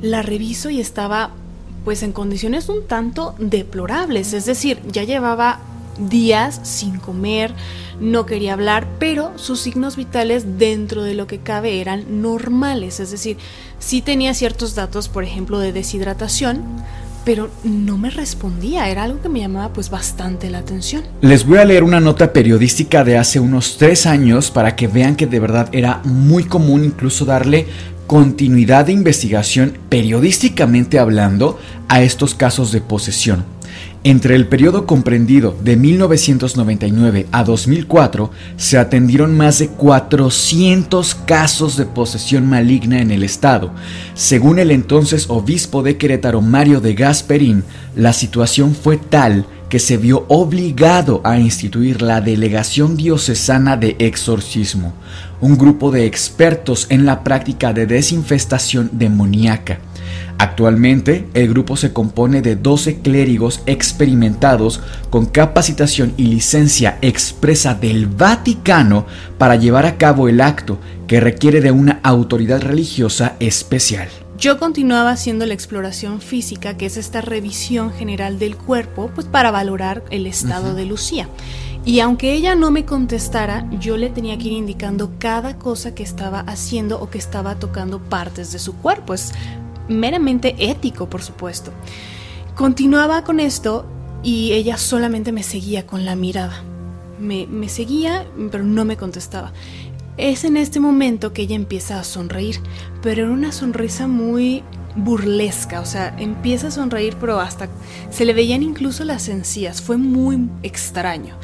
La reviso y estaba pues en condiciones un tanto deplorables, es decir, ya llevaba días sin comer, no quería hablar, pero sus signos vitales dentro de lo que cabe eran normales, es decir, sí tenía ciertos datos, por ejemplo, de deshidratación, pero no me respondía, era algo que me llamaba pues bastante la atención. Les voy a leer una nota periodística de hace unos tres años para que vean que de verdad era muy común incluso darle continuidad de investigación periodísticamente hablando a estos casos de posesión. Entre el periodo comprendido de 1999 a 2004 se atendieron más de 400 casos de posesión maligna en el estado. Según el entonces obispo de Querétaro Mario de Gasperín, la situación fue tal que se vio obligado a instituir la Delegación Diocesana de Exorcismo, un grupo de expertos en la práctica de desinfestación demoníaca. Actualmente, el grupo se compone de 12 clérigos experimentados con capacitación y licencia expresa del Vaticano para llevar a cabo el acto que requiere de una autoridad religiosa especial. Yo continuaba haciendo la exploración física, que es esta revisión general del cuerpo, pues para valorar el estado de Lucía. Y aunque ella no me contestara, yo le tenía que ir indicando cada cosa que estaba haciendo o que estaba tocando partes de su cuerpo. Es meramente ético, por supuesto. Continuaba con esto y ella solamente me seguía con la mirada. Me, seguía, pero no me contestaba. Es en este momento que ella empieza a sonreír, pero era una sonrisa muy burlesca, o sea, empieza a sonreír, pero hasta se le veían incluso las encías, fue muy extraño.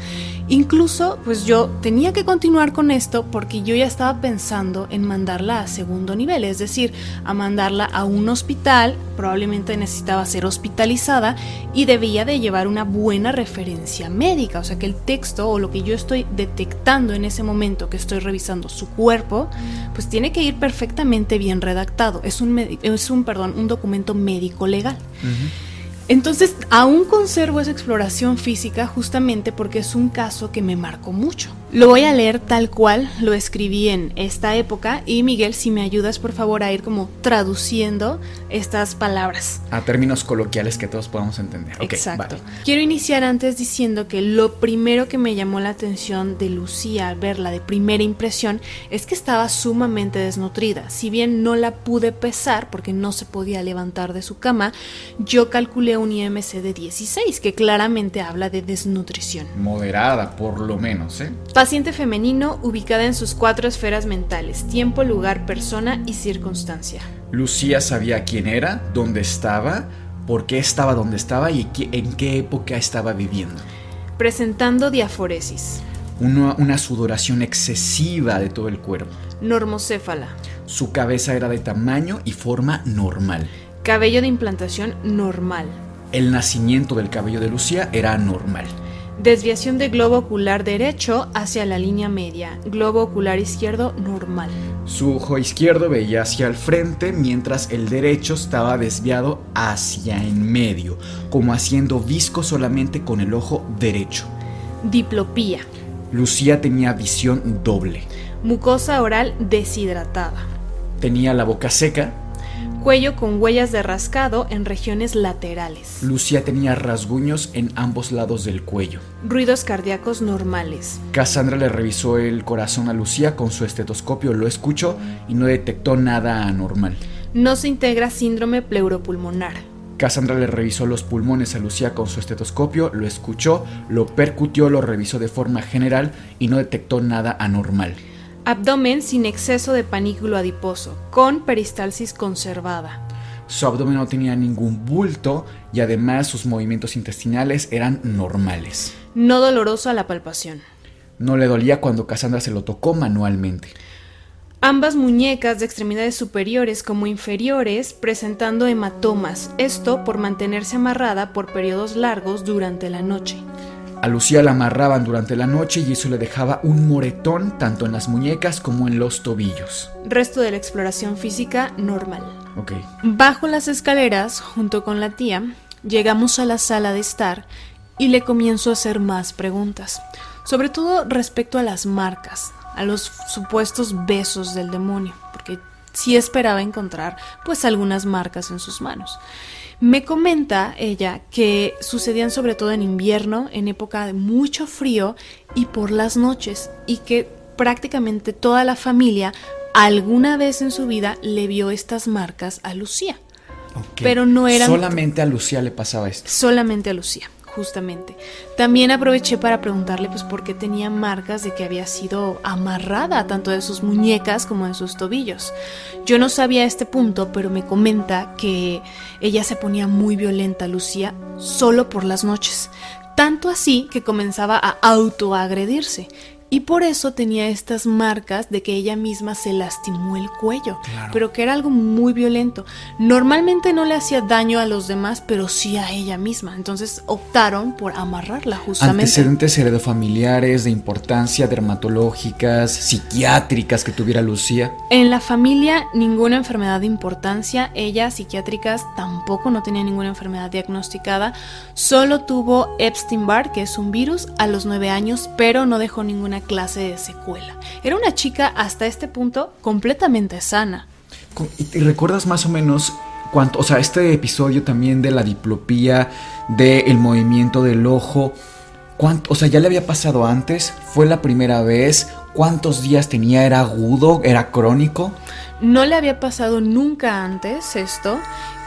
Incluso, pues yo tenía que continuar con esto porque yo ya estaba pensando en mandarla a segundo nivel, es decir, a mandarla a un hospital, probablemente necesitaba ser hospitalizada y debía de llevar una buena referencia médica, o sea que el texto o lo que yo estoy detectando en ese momento que estoy revisando su cuerpo, pues tiene que ir perfectamente bien redactado, es un, es un, perdón, un documento médico legal. Entonces, aún conservo esa exploración física justamente porque es un caso que me marcó mucho. Lo voy a leer tal cual lo escribí en esta época y Miguel, si me ayudas por favor a ir como traduciendo estas palabras. A términos coloquiales que todos podamos entender. Exacto. Quiero iniciar antes diciendo que lo primero que me llamó la atención de Lucía al verla de primera impresión es que estaba sumamente desnutrida. Si bien no la pude pesar porque no se podía levantar de su cama, yo calculé un IMC de 16 que claramente habla de desnutrición. Moderada por lo menos, ¿eh? Paciente femenino ubicada en sus cuatro esferas mentales, tiempo, lugar, persona y circunstancia. Lucía sabía quién era, dónde estaba, por qué estaba donde estaba y en qué época estaba viviendo. Presentando diaforesis. Una, una sudoración excesiva de todo el cuerpo. Normocéfala. Su cabeza era de tamaño y forma normal. Cabello de implantación normal. El nacimiento del cabello de Lucía era normal. Desviación de globo ocular derecho hacia la línea media. Globo ocular izquierdo normal. Su ojo izquierdo veía hacia el frente mientras el derecho estaba desviado hacia en medio, como haciendo visco solamente con el ojo derecho. Diplopía. Lucía tenía visión doble. Mucosa oral deshidratada. Tenía la boca seca, cuello con huellas de rascado en regiones laterales. Lucía tenía rasguños en ambos lados del cuello. Ruidos cardíacos normales. Cassandra le revisó el corazón a Lucía con su estetoscopio, lo escuchó y no detectó nada anormal. No se integra síndrome pleuropulmonar. Cassandra le revisó los pulmones a Lucía con su estetoscopio, lo escuchó, lo percutió, lo revisó de forma general y no detectó nada anormal. Abdomen sin exceso de panículo adiposo, con peristalsis conservada. Su abdomen no tenía ningún bulto y además sus movimientos intestinales eran normales. No doloroso a la palpación. No le dolía cuando Cassandra se lo tocó manualmente. Ambas muñecas de extremidades superiores como inferiores presentando hematomas, esto por mantenerse amarrada por periodos largos durante la noche. A Lucía la amarraban durante la noche y eso le dejaba un moretón tanto en las muñecas como en los tobillos. Resto de la exploración física normal. Ok. Bajo las escaleras, junto con la tía, llegamos a la sala de estar y le comienzo a hacer más preguntas, sobre todo respecto a las marcas, a los supuestos besos del demonio, porque sí esperaba encontrar pues algunas marcas en sus manos. Me comenta ella que sucedían sobre todo en invierno, en época de mucho frío y por las noches, y que prácticamente toda la familia alguna vez en su vida le vio estas marcas a Lucía. Pero no era Solamente a Lucía le pasaba esto. Solamente a Lucía justamente. También aproveché para preguntarle pues por qué tenía marcas de que había sido amarrada tanto de sus muñecas como de sus tobillos. Yo no sabía este punto, pero me comenta que ella se ponía muy violenta, Lucía, solo por las noches. Tanto así que comenzaba a autoagredirse y por eso tenía estas marcas de que ella misma se lastimó el cuello, pero que era algo muy violento. Normalmente no le hacía daño a los demás, pero sí a ella misma. Entonces optaron por amarrarla justamente. Antecedentes heredofamiliares de importancia dermatológicas, psiquiátricas que tuviera Lucía. En la familia ninguna enfermedad de importancia, ella psiquiátricas tampoco no tenía ninguna enfermedad diagnosticada, solo tuvo Epstein-Barr, que es un virus, a los nueve años, pero no dejó ninguna clase de secuela. Era una chica hasta este punto completamente sana. ¿Y recuerdas más o menos cuánto, o sea, este episodio también de la diplopía, del movimiento del ojo, cuánto, o sea, ya le había pasado antes, fue la primera vez, cuántos días tenía, era agudo, era crónico? No le había pasado nunca antes esto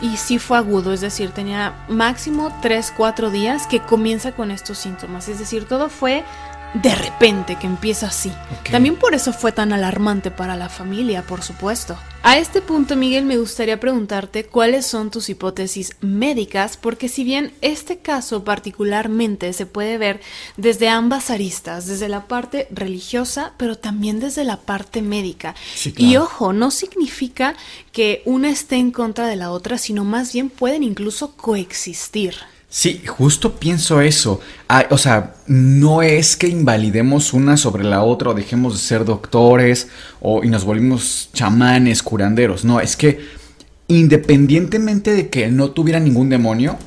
y sí fue agudo, es decir, tenía máximo 3-4 días que comienza con estos síntomas, es decir, todo fue de repente que empieza así. También por eso fue tan alarmante para la familia, por supuesto. A este punto, Miguel, me gustaría preguntarte cuáles son tus hipótesis médicas, porque si bien este caso particularmente se puede ver desde ambas aristas, desde la parte religiosa, pero también desde la parte médica. Y ojo, no significa que una esté en contra de la otra, sino más bien pueden incluso coexistir. Sí, justo pienso eso. O sea, no es que invalidemos una sobre la otra o dejemos de ser doctores o, y nos volvimos chamanes, curanderos. No, es que independientemente de que no tuviera ningún demonio,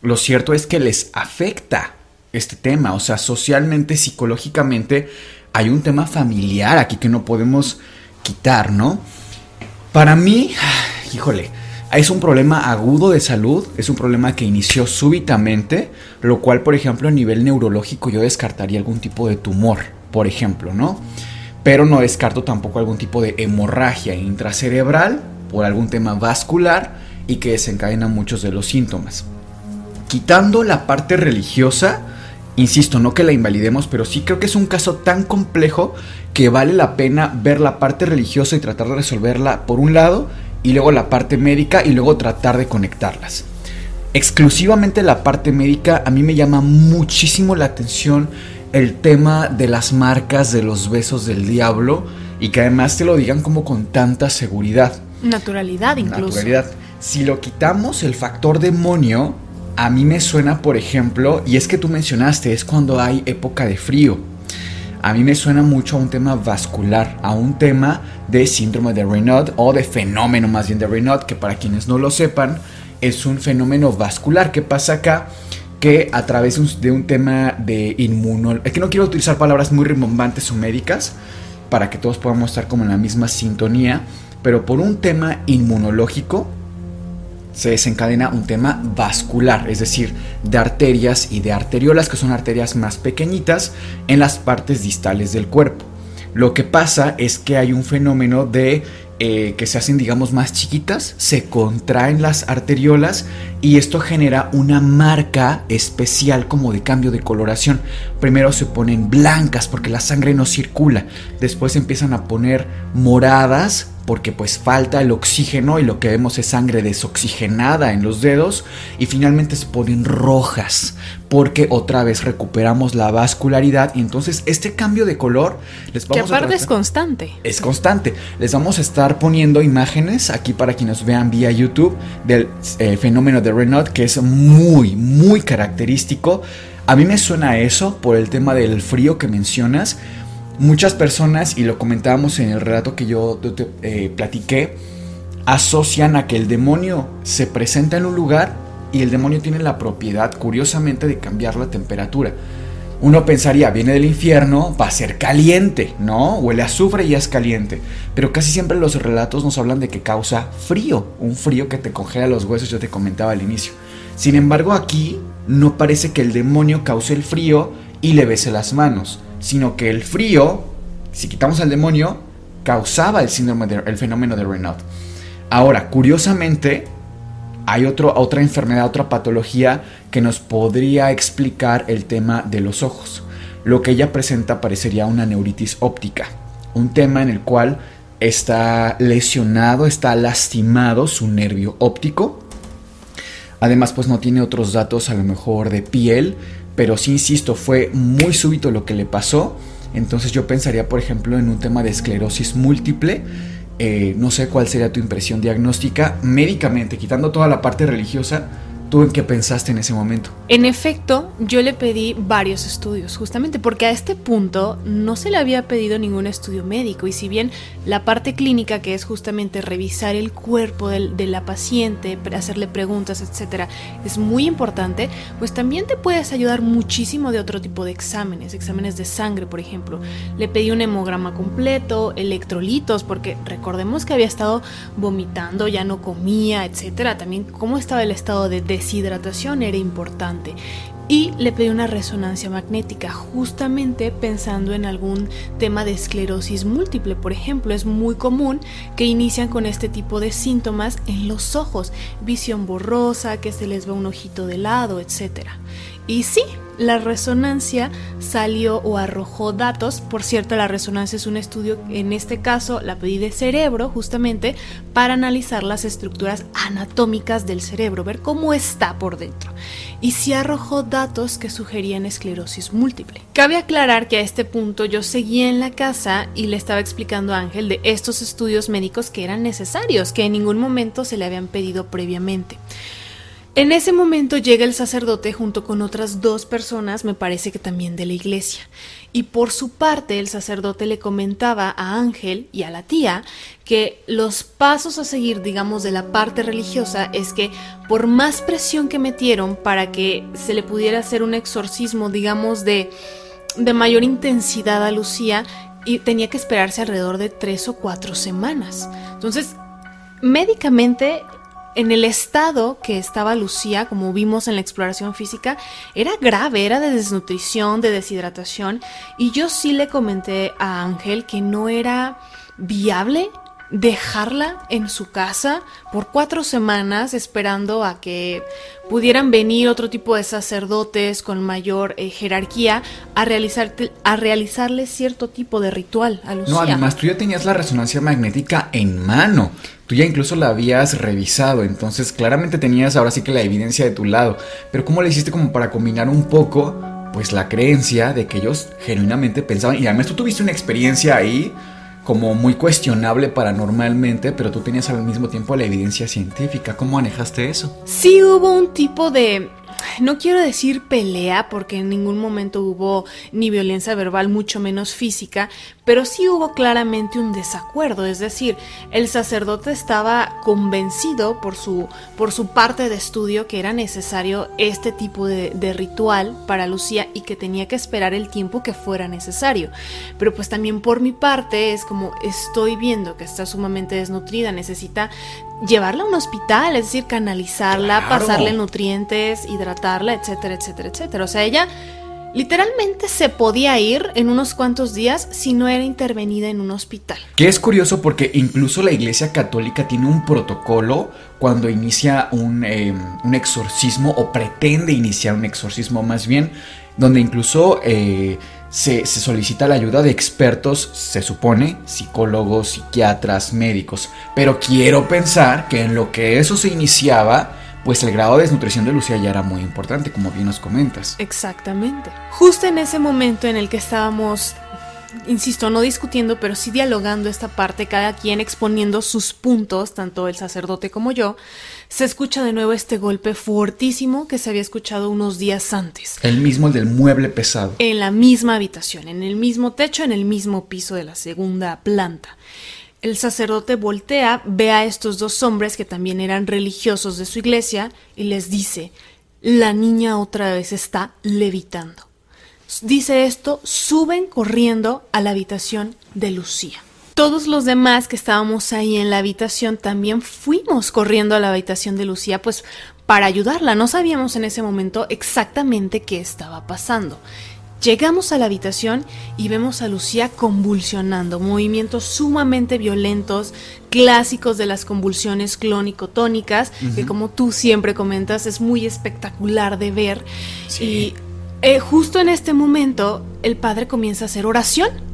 lo cierto es que les afecta este tema. O sea, socialmente, psicológicamente, hay un tema familiar aquí que no podemos quitar, ¿no? Para mí, híjole, es un problema agudo de salud, es un problema que inició súbitamente, lo cual, por ejemplo, a nivel neurológico yo descartaría algún tipo de tumor, por ejemplo, ¿no? Pero no descarto tampoco algún tipo de hemorragia intracerebral por algún tema vascular y que desencadena muchos de los síntomas. Quitando la parte religiosa, insisto, no que la invalidemos, pero sí creo que es un caso tan complejo que vale la pena ver la parte religiosa y tratar de resolverla por un lado y luego la parte médica y luego tratar de conectarlas. Exclusivamente la parte médica, a mí me llama muchísimo la atención el tema de las marcas de los besos del diablo y que además te lo digan como con tanta seguridad. Naturalidad incluso. Naturalidad. Si lo quitamos el factor demonio, a mí me suena, por ejemplo, y es que tú mencionaste, es cuando hay época de frío a mí me suena mucho a un tema vascular, a un tema de síndrome de Raynaud o de fenómeno más bien de Raynaud, que para quienes no lo sepan es un fenómeno vascular. ¿Qué pasa acá? Que a través de un tema de inmuno... Es que no quiero utilizar palabras muy rimbombantes o médicas para que todos podamos estar como en la misma sintonía, pero por un tema inmunológico se desencadena un tema vascular, es decir, de arterias y de arteriolas, que son arterias más pequeñitas en las partes distales del cuerpo. Lo que pasa es que hay un fenómeno de eh, que se hacen digamos más chiquitas, se contraen las arteriolas y esto genera una marca especial como de cambio de coloración. Primero se ponen blancas porque la sangre no circula, después empiezan a poner moradas porque pues falta el oxígeno y lo que vemos es sangre desoxigenada en los dedos y finalmente se ponen rojas porque otra vez recuperamos la vascularidad y entonces este cambio de color les vamos que aparte es constante. Es constante. Les vamos a estar poniendo imágenes aquí para quienes vean vía YouTube del eh, fenómeno de Renault que es muy muy característico. A mí me suena a eso por el tema del frío que mencionas Muchas personas, y lo comentábamos en el relato que yo te eh, platiqué, asocian a que el demonio se presenta en un lugar y el demonio tiene la propiedad, curiosamente, de cambiar la temperatura. Uno pensaría, viene del infierno, va a ser caliente, ¿no? Huele a azufre y es caliente. Pero casi siempre los relatos nos hablan de que causa frío, un frío que te congela los huesos, yo te comentaba al inicio. Sin embargo, aquí no parece que el demonio cause el frío y le bese las manos sino que el frío, si quitamos al demonio, causaba el síndrome del fenómeno de Renaud. Ahora, curiosamente, hay otro, otra enfermedad, otra patología que nos podría explicar el tema de los ojos. Lo que ella presenta parecería una neuritis óptica, un tema en el cual está lesionado, está lastimado su nervio óptico. Además, pues no tiene otros datos a lo mejor de piel, pero sí insisto, fue muy súbito lo que le pasó Entonces yo pensaría, por ejemplo, en un tema de esclerosis múltiple. Eh, no sé cuál sería tu impresión diagnóstica médicamente, quitando toda la parte religiosa ¿Tú en qué pensaste en ese momento? En efecto, yo le pedí varios estudios, justamente porque a este punto no se le había pedido ningún estudio médico y si bien la parte clínica, que es justamente revisar el cuerpo de la paciente, hacerle preguntas, etcétera, es muy importante, pues también te puedes ayudar muchísimo de otro tipo de exámenes, exámenes de sangre, por ejemplo. Le pedí un hemograma completo, electrolitos, porque recordemos que había estado vomitando, ya no comía, etcétera. También cómo estaba el estado de deshidratación era importante y le pedí una resonancia magnética justamente pensando en algún tema de esclerosis múltiple. Por ejemplo, es muy común que inician con este tipo de síntomas en los ojos, visión borrosa, que se les ve un ojito de lado, etc. Y sí, la resonancia salió o arrojó datos. Por cierto, la resonancia es un estudio, en este caso la pedí de cerebro, justamente para analizar las estructuras anatómicas del cerebro, ver cómo está por dentro. Y sí arrojó datos que sugerían esclerosis múltiple. Cabe aclarar que a este punto yo seguía en la casa y le estaba explicando a Ángel de estos estudios médicos que eran necesarios, que en ningún momento se le habían pedido previamente. En ese momento llega el sacerdote junto con otras dos personas, me parece que también de la iglesia, y por su parte el sacerdote le comentaba a Ángel y a la tía que los pasos a seguir, digamos, de la parte religiosa es que por más presión que metieron para que se le pudiera hacer un exorcismo, digamos, de, de mayor intensidad a Lucía, y tenía que esperarse alrededor de tres o cuatro semanas. Entonces, médicamente en el estado que estaba Lucía, como vimos en la exploración física, era grave, era de desnutrición, de deshidratación, y yo sí le comenté a Ángel que no era viable dejarla en su casa por cuatro semanas esperando a que pudieran venir otro tipo de sacerdotes con mayor eh, jerarquía a, realizar, a realizarle cierto tipo de ritual a Lucía. No, además tú ya tenías la resonancia magnética en mano. Tú ya incluso la habías revisado, entonces claramente tenías ahora sí que la evidencia de tu lado. Pero ¿cómo le hiciste como para combinar un poco pues la creencia de que ellos genuinamente pensaban y además tú tuviste una experiencia ahí como muy cuestionable paranormalmente, pero tú tenías al mismo tiempo la evidencia científica. ¿Cómo manejaste eso? Sí hubo un tipo de no quiero decir pelea porque en ningún momento hubo ni violencia verbal, mucho menos física, pero sí hubo claramente un desacuerdo, es decir, el sacerdote estaba convencido por su, por su parte de estudio que era necesario este tipo de, de ritual para Lucía y que tenía que esperar el tiempo que fuera necesario. Pero pues también por mi parte es como estoy viendo que está sumamente desnutrida, necesita llevarla a un hospital, es decir, canalizarla, pasarle nutrientes, hidratarla, etcétera, etcétera, etcétera. O sea, ella literalmente se podía ir en unos cuantos días si no era intervenida en un hospital. Que es curioso porque incluso la Iglesia Católica tiene un protocolo cuando inicia un, em, un exorcismo o pretende iniciar un exorcismo más bien, donde incluso... Eh, se, solicita la ayuda de expertos, se supone, psicólogos, psiquiatras, médicos. Pero quiero pensar que en lo que eso se iniciaba, pues el grado de desnutrición de Lucía ya era muy importante, como bien nos comentas. Exactamente. Justo en ese momento en el que estábamos insisto, no discutiendo, pero sí dialogando esta parte, cada quien exponiendo sus puntos, tanto el sacerdote como yo, se escucha de nuevo este golpe fortísimo que se había escuchado unos días antes. El mismo el del mueble pesado. En la misma habitación, en el mismo techo, en el mismo piso de la segunda planta. El sacerdote voltea, ve a estos dos hombres que también eran religiosos de su iglesia y les dice, la niña otra vez está levitando dice esto, suben corriendo a la habitación de Lucía. Todos los demás que estábamos ahí en la habitación también fuimos corriendo a la habitación de Lucía, pues para ayudarla. No sabíamos en ese momento exactamente qué estaba pasando. Llegamos a la habitación y vemos a Lucía convulsionando, movimientos sumamente violentos, clásicos de las convulsiones clónico-tónicas, que como tú siempre comentas es muy espectacular de ver. Y eh, justo en este momento, el padre comienza a hacer oración.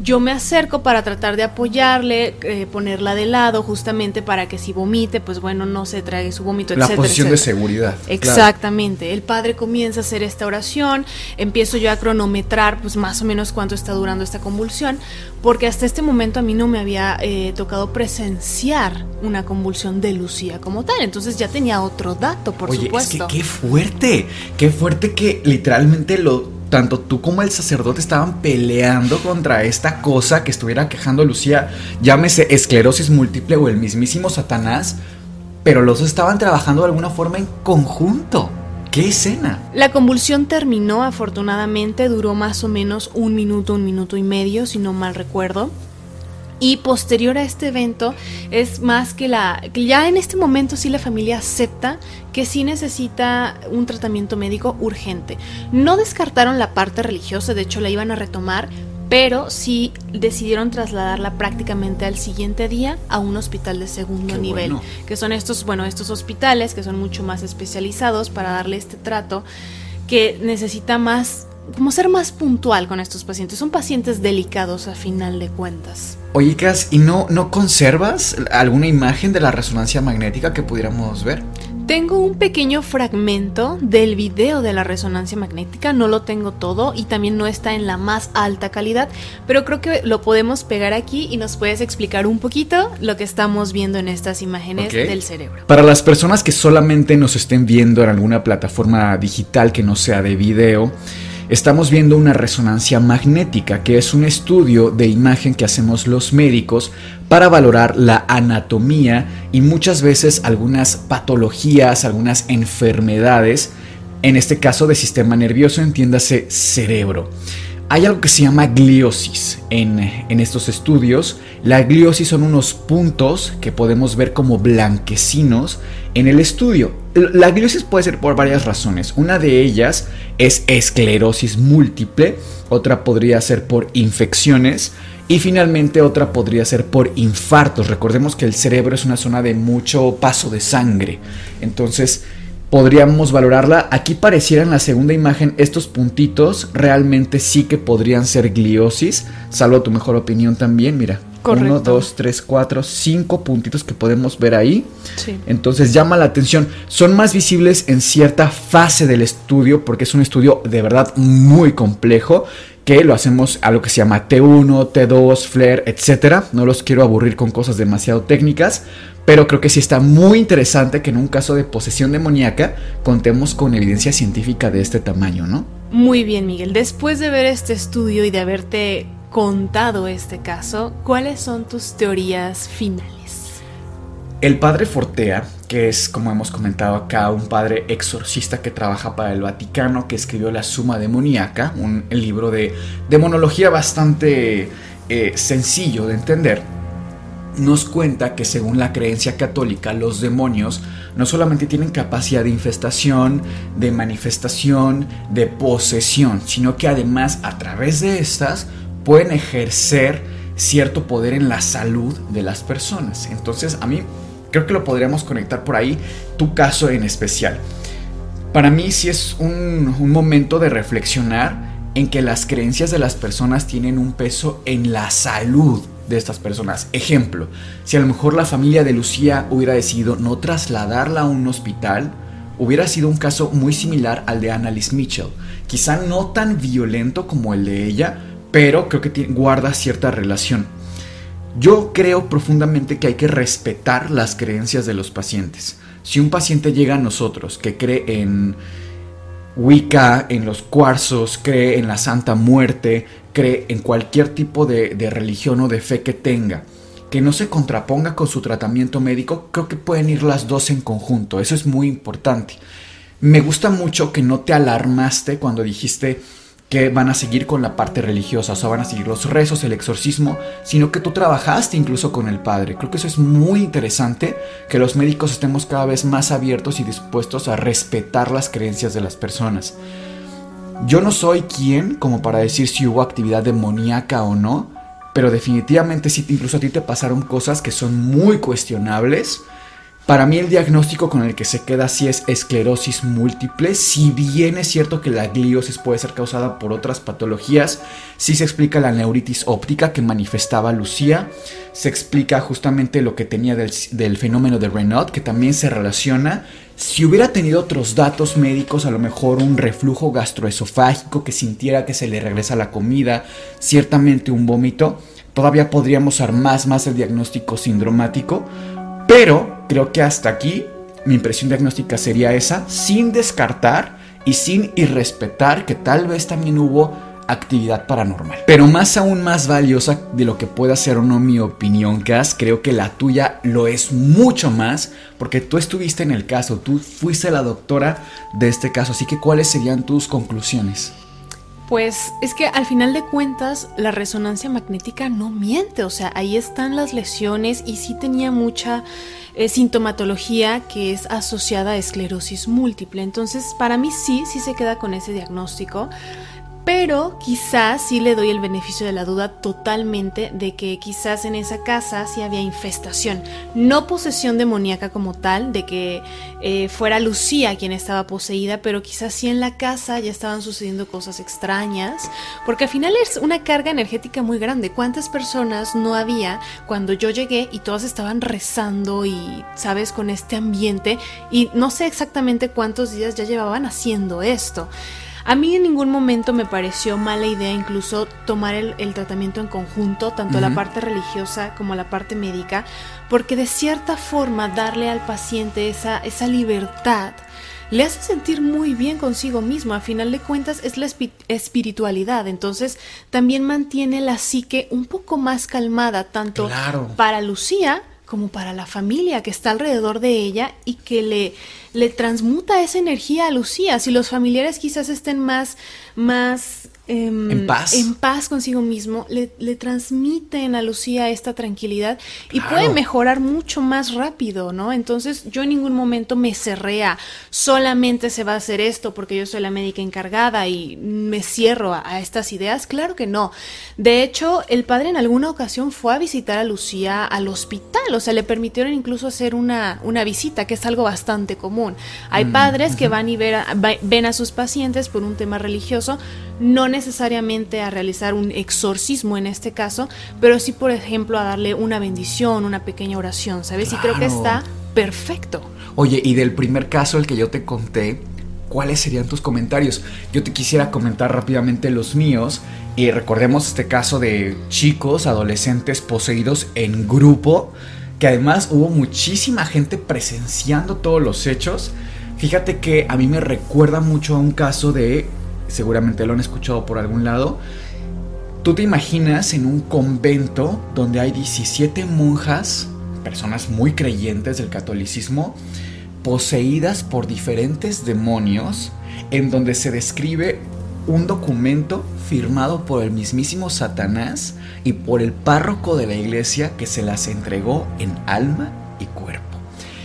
Yo me acerco para tratar de apoyarle, eh, ponerla de lado justamente para que si vomite, pues bueno, no se trague su vómito, La posición de seguridad. Exactamente. El padre comienza a hacer esta oración, empiezo yo a cronometrar pues más o menos cuánto está durando esta convulsión, porque hasta este momento a mí no me había eh, tocado presenciar una convulsión de Lucía como tal, entonces ya tenía otro dato, por Oye, supuesto. Es que qué fuerte, qué fuerte que literalmente lo tanto tú como el sacerdote estaban peleando contra esta cosa que estuviera quejando a Lucía, llámese esclerosis múltiple o el mismísimo Satanás, pero los dos estaban trabajando de alguna forma en conjunto. ¡Qué escena! La convulsión terminó, afortunadamente, duró más o menos un minuto, un minuto y medio, si no mal recuerdo. Y posterior a este evento es más que la... que ya en este momento sí la familia acepta que sí necesita un tratamiento médico urgente. No descartaron la parte religiosa, de hecho la iban a retomar, pero sí decidieron trasladarla prácticamente al siguiente día a un hospital de segundo Qué nivel, bueno. que son estos, bueno, estos hospitales que son mucho más especializados para darle este trato que necesita más como ser más puntual con estos pacientes. Son pacientes delicados a final de cuentas. Oye, Cas, ¿y no, no conservas alguna imagen de la resonancia magnética que pudiéramos ver? Tengo un pequeño fragmento del video de la resonancia magnética, no lo tengo todo y también no está en la más alta calidad, pero creo que lo podemos pegar aquí y nos puedes explicar un poquito lo que estamos viendo en estas imágenes del cerebro. Para las personas que solamente nos estén viendo en alguna plataforma digital que no sea de video, estamos viendo una resonancia magnética, que es un estudio de imagen que hacemos los médicos para valorar la anatomía y muchas veces algunas patologías, algunas enfermedades, en este caso de sistema nervioso, entiéndase cerebro. Hay algo que se llama gliosis en, en estos estudios. La gliosis son unos puntos que podemos ver como blanquecinos en el estudio. La gliosis puede ser por varias razones. Una de ellas es esclerosis múltiple, otra podría ser por infecciones y finalmente otra podría ser por infartos. Recordemos que el cerebro es una zona de mucho paso de sangre. Entonces, podríamos valorarla. Aquí pareciera en la segunda imagen estos puntitos realmente sí que podrían ser gliosis. Salvo tu mejor opinión también, mira. Correcto. 1, 2, 3, 4, 5 puntitos que podemos ver ahí. Sí. Entonces llama la atención. Son más visibles en cierta fase del estudio porque es un estudio de verdad muy complejo que lo hacemos a lo que se llama T1, T2, FLAIR, etc. No los quiero aburrir con cosas demasiado técnicas, pero creo que sí está muy interesante que en un caso de posesión demoníaca contemos con evidencia científica de este tamaño, ¿no? Muy bien, Miguel. Después de ver este estudio y de haberte contado este caso, ¿cuáles son tus teorías finales? El padre Fortea, que es, como hemos comentado acá, un padre exorcista que trabaja para el Vaticano, que escribió La Suma Demoníaca, un libro de demonología bastante eh, sencillo de entender, nos cuenta que según la creencia católica, los demonios no solamente tienen capacidad de infestación, de manifestación, de posesión, sino que además a través de estas pueden ejercer cierto poder en la salud de las personas. Entonces a mí creo que lo podríamos conectar por ahí, tu caso en especial. Para mí sí es un, momento de reflexionar en que las creencias de las personas tienen un peso en la salud de estas personas. Ejemplo, si a lo mejor la familia de Lucía hubiera decidido no trasladarla a un hospital, hubiera sido un caso muy similar al de Annalise Mitchell. Quizá no tan violento como el de ella, pero creo que guarda cierta relación. Yo creo profundamente que hay que respetar las creencias de los pacientes. Si un paciente llega a nosotros que cree en Wicca, en los cuarzos, cree en la Santa Muerte, cree en cualquier tipo de religión o de fe que tenga, que no se contraponga con su tratamiento médico, creo que pueden ir las dos en conjunto. Eso es muy importante. Me gusta mucho que no te alarmaste cuando dijiste que van a seguir con la parte religiosa, o sea, van a seguir los rezos, el exorcismo, sino que tú trabajaste incluso con el padre. Creo que eso es muy interesante, que los médicos estemos cada vez más abiertos y dispuestos a respetar las creencias de las personas. Yo no soy quien como para decir si hubo actividad demoníaca o no, pero definitivamente sí, incluso a ti te pasaron cosas que son muy cuestionables Para mí el diagnóstico con el que se queda así es esclerosis múltiple. Si bien es cierto que la gliosis puede ser causada por otras patologías, sí se explica la neuritis óptica que manifestaba Lucía. Se explica justamente lo que tenía del, fenómeno de Renault, que también se relaciona. Si hubiera tenido otros datos médicos, a lo mejor un reflujo gastroesofágico, que sintiera que se le regresa la comida, ciertamente un vómito, todavía podríamos armar más el diagnóstico sindromático pero creo que hasta aquí mi impresión diagnóstica sería esa, sin descartar y sin irrespetar que tal vez también hubo actividad paranormal. Pero más aún más valiosa de lo que pueda ser o no mi opinión, Cass, creo que la tuya lo es mucho más, porque tú estuviste en el caso, tú fuiste la doctora de este caso, así que ¿cuáles serían tus conclusiones? Pues es que al final de cuentas la resonancia magnética no miente, o sea, ahí están las lesiones y sí tenía mucha eh, sintomatología que es asociada a esclerosis múltiple. Entonces, para mí sí, sí se queda con ese diagnóstico pero quizás sí le doy el beneficio de la duda totalmente de que quizás en esa casa sí había infestación, no posesión demoníaca como tal, de que eh, fuera Lucía quien estaba poseída, pero quizás sí en la casa ya estaban sucediendo cosas extrañas, porque al final es una carga energética muy grande. ¿Cuántas personas no había cuando yo llegué y todas estaban rezando y, sabes, con este ambiente? Y no sé exactamente cuántos días ya llevaban haciendo esto. A mí en ningún momento me pareció mala idea incluso tomar el, tratamiento en conjunto, tanto la parte religiosa como la parte médica, porque de cierta forma darle al paciente esa, esa libertad le hace sentir muy bien consigo mismo. A final de cuentas es la espiritualidad, entonces también mantiene la psique un poco más calmada, tanto para Lucía como para la familia que está alrededor de ella y que le, le transmuta esa energía a Lucía. Si los familiares quizás estén más, más Em, en paz. En paz consigo mismo, le, transmiten a Lucía esta tranquilidad y puede mejorar mucho más rápido, ¿no? Entonces yo en ningún momento me cerré a solamente se va a hacer esto porque yo soy la médica encargada y me cierro a, estas ideas. Claro que no. De hecho, el padre en alguna ocasión fue a visitar a Lucía al hospital, o sea, le permitieron incluso hacer una, una visita, que es algo bastante común. Hay mm, padres que van y ven a sus pacientes por un tema religioso, no necesariamente a realizar un exorcismo en este caso, pero sí, por ejemplo, a darle una bendición, una pequeña oración, ¿sabes? Y creo que está perfecto. Oye, y del primer caso, el que yo te conté, ¿cuáles serían tus comentarios? Yo te quisiera comentar rápidamente los míos. Y recordemos este caso de chicos, adolescentes poseídos en grupo, que además hubo muchísima gente presenciando todos los hechos. Fíjate que a mí me recuerda mucho a un caso de seguramente lo han escuchado por algún lado. Tú te imaginas en un convento donde hay 17 monjas, personas muy creyentes del catolicismo, poseídas por diferentes demonios, en donde se describe un documento firmado por el mismísimo Satanás y por el párroco de la iglesia que se las entregó en alma y cuerpo.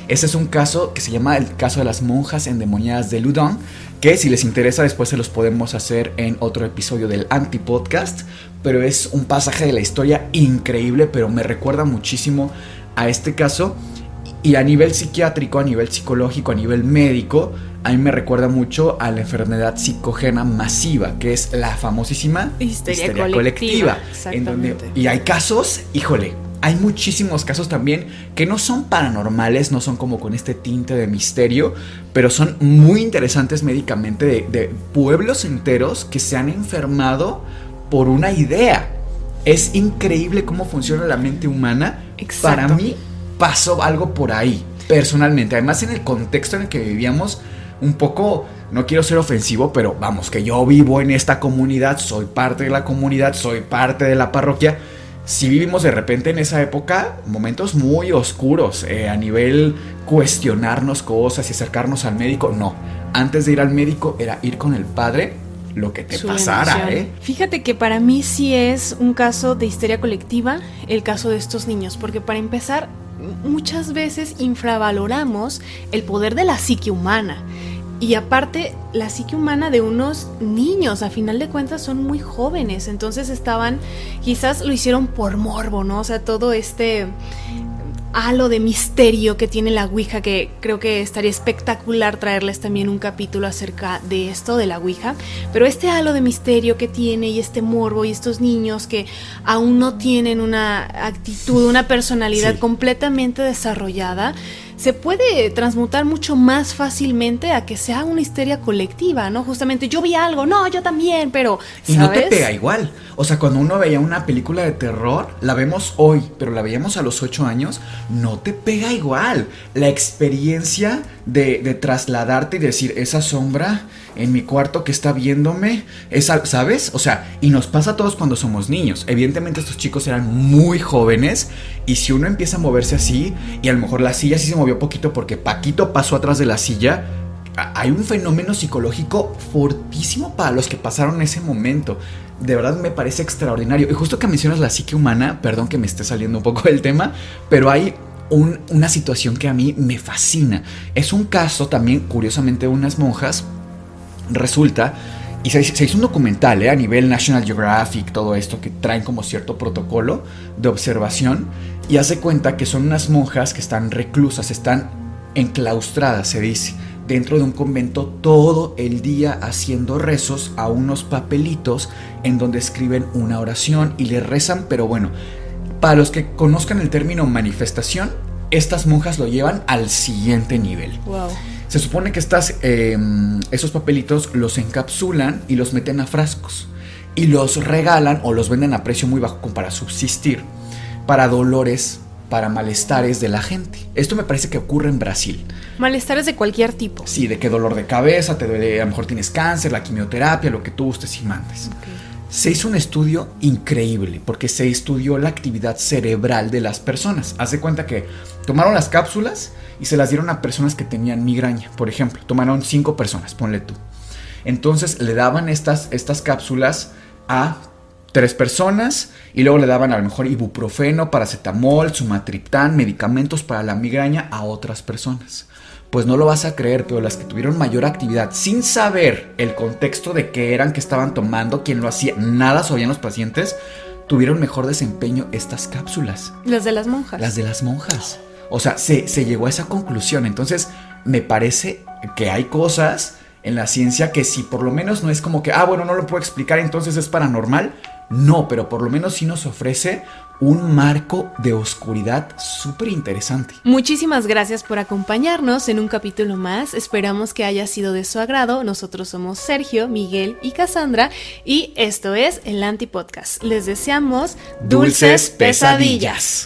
Ese es un caso que se llama el caso de las monjas endemoniadas de Ludon, que si les interesa después se los podemos hacer en otro episodio del Anti-Podcast, pero es un pasaje de la historia increíble, pero me recuerda muchísimo a este caso. Y a nivel psiquiátrico, a nivel psicológico, a nivel médico, a mí me recuerda mucho a la enfermedad psicógena masiva, que es la famosísima histeria, colectiva. y hay casos, híjole, hay muchísimos casos también que no son paranormales, no son como con este tinte de misterio, pero son muy interesantes médicamente de, pueblos enteros que se han enfermado por una idea. Es increíble cómo funciona la mente humana. Para mí pasó algo por ahí, personalmente. Además en el contexto en el que vivíamos, un poco, no quiero ser ofensivo, pero vamos, que yo vivo en esta comunidad, soy parte de la comunidad, soy parte de la parroquia si vivimos de repente en esa época momentos muy oscuros eh, a nivel cuestionarnos cosas y acercarnos al médico. No, antes de ir al médico era ir con el padre lo que te pasara, ¿eh? Fíjate que para mí sí es un caso de histeria colectiva el caso de estos niños, porque para empezar, muchas veces infravaloramos el poder de la psique humana. Y aparte, la psique humana de unos niños, a final de cuentas, son muy jóvenes, entonces estaban, quizás lo hicieron por morbo, ¿no? O sea, todo este halo de misterio que tiene la Ouija, que creo que estaría espectacular traerles también un capítulo acerca de esto, de la Ouija. Pero este halo de misterio que tiene y este morbo y estos niños que aún no tienen una actitud, una personalidad completamente desarrollada, se puede transmutar mucho más fácilmente a que sea una histeria colectiva, ¿no? Justamente yo vi algo, no, yo también, pero... Y no te pega igual. O sea, cuando uno veía una película de terror, la vemos hoy, pero la veíamos a los 8 años, no te pega igual. La experiencia de, de trasladarte y decir, esa sombra en mi cuarto que está viéndome, esa, ¿sabes? O sea, y nos pasa a todos cuando somos niños. Evidentemente estos chicos eran muy jóvenes y si uno empieza a moverse así y a lo mejor la silla sí se movió poquito porque Paquito pasó atrás de la silla, hay un fenómeno psicológico fortísimo para los que pasaron ese momento. De verdad me parece extraordinario. Y justo que mencionas la psique humana, perdón que me esté saliendo un poco del tema, pero hay una situación que a mí me fascina. Es un caso también, curiosamente, de unas monjas. Resulta, y se, hizo un documental ¿eh? a nivel National Geographic, todo esto, que traen como cierto protocolo de observación. Y hace cuenta que son unas monjas que están reclusas, están enclaustradas, se dice dentro de un convento todo el día haciendo rezos a unos papelitos en donde escriben una oración y le rezan, pero bueno, para los que conozcan el término manifestación, estas monjas lo llevan al siguiente nivel. Se supone que estas, em, esos papelitos los encapsulan y los meten a frascos y los regalan o los venden a precio muy bajo como para subsistir para dolores para malestares de la gente. Esto me parece que ocurre en Brasil. Malestares de cualquier tipo. Sí, de qué dolor de cabeza, te duele, a lo mejor tienes cáncer, la quimioterapia, lo que tú gustes y mandes. Se hizo un estudio increíble porque se estudió la actividad cerebral de las personas. Hace cuenta que tomaron las cápsulas y se las dieron a personas que tenían migraña, por ejemplo. Tomaron cinco personas, ponle tú. Entonces le daban estas, estas cápsulas a tres personas y luego le daban a lo mejor ibuprofeno, paracetamol, sumatriptán, medicamentos para la migraña a otras personas. Pues no lo vas a creer, pero las que tuvieron mayor actividad sin saber el contexto de qué eran, que estaban tomando, quién lo hacía, nada sabían los pacientes, tuvieron mejor desempeño estas cápsulas. Las de las monjas. Las de las monjas. O sea, se, se llegó a esa conclusión. Entonces, me parece que hay cosas en la ciencia que si por lo menos no es como que, ah, bueno, no lo puedo explicar, entonces es paranormal, no, pero por lo menos sí nos ofrece un marco de oscuridad súper interesante. Muchísimas gracias por acompañarnos en un capítulo más. Esperamos que haya sido de su agrado. Nosotros somos Sergio, Miguel y Cassandra y esto es el Antipodcast. Les deseamos dulces, pesadillas.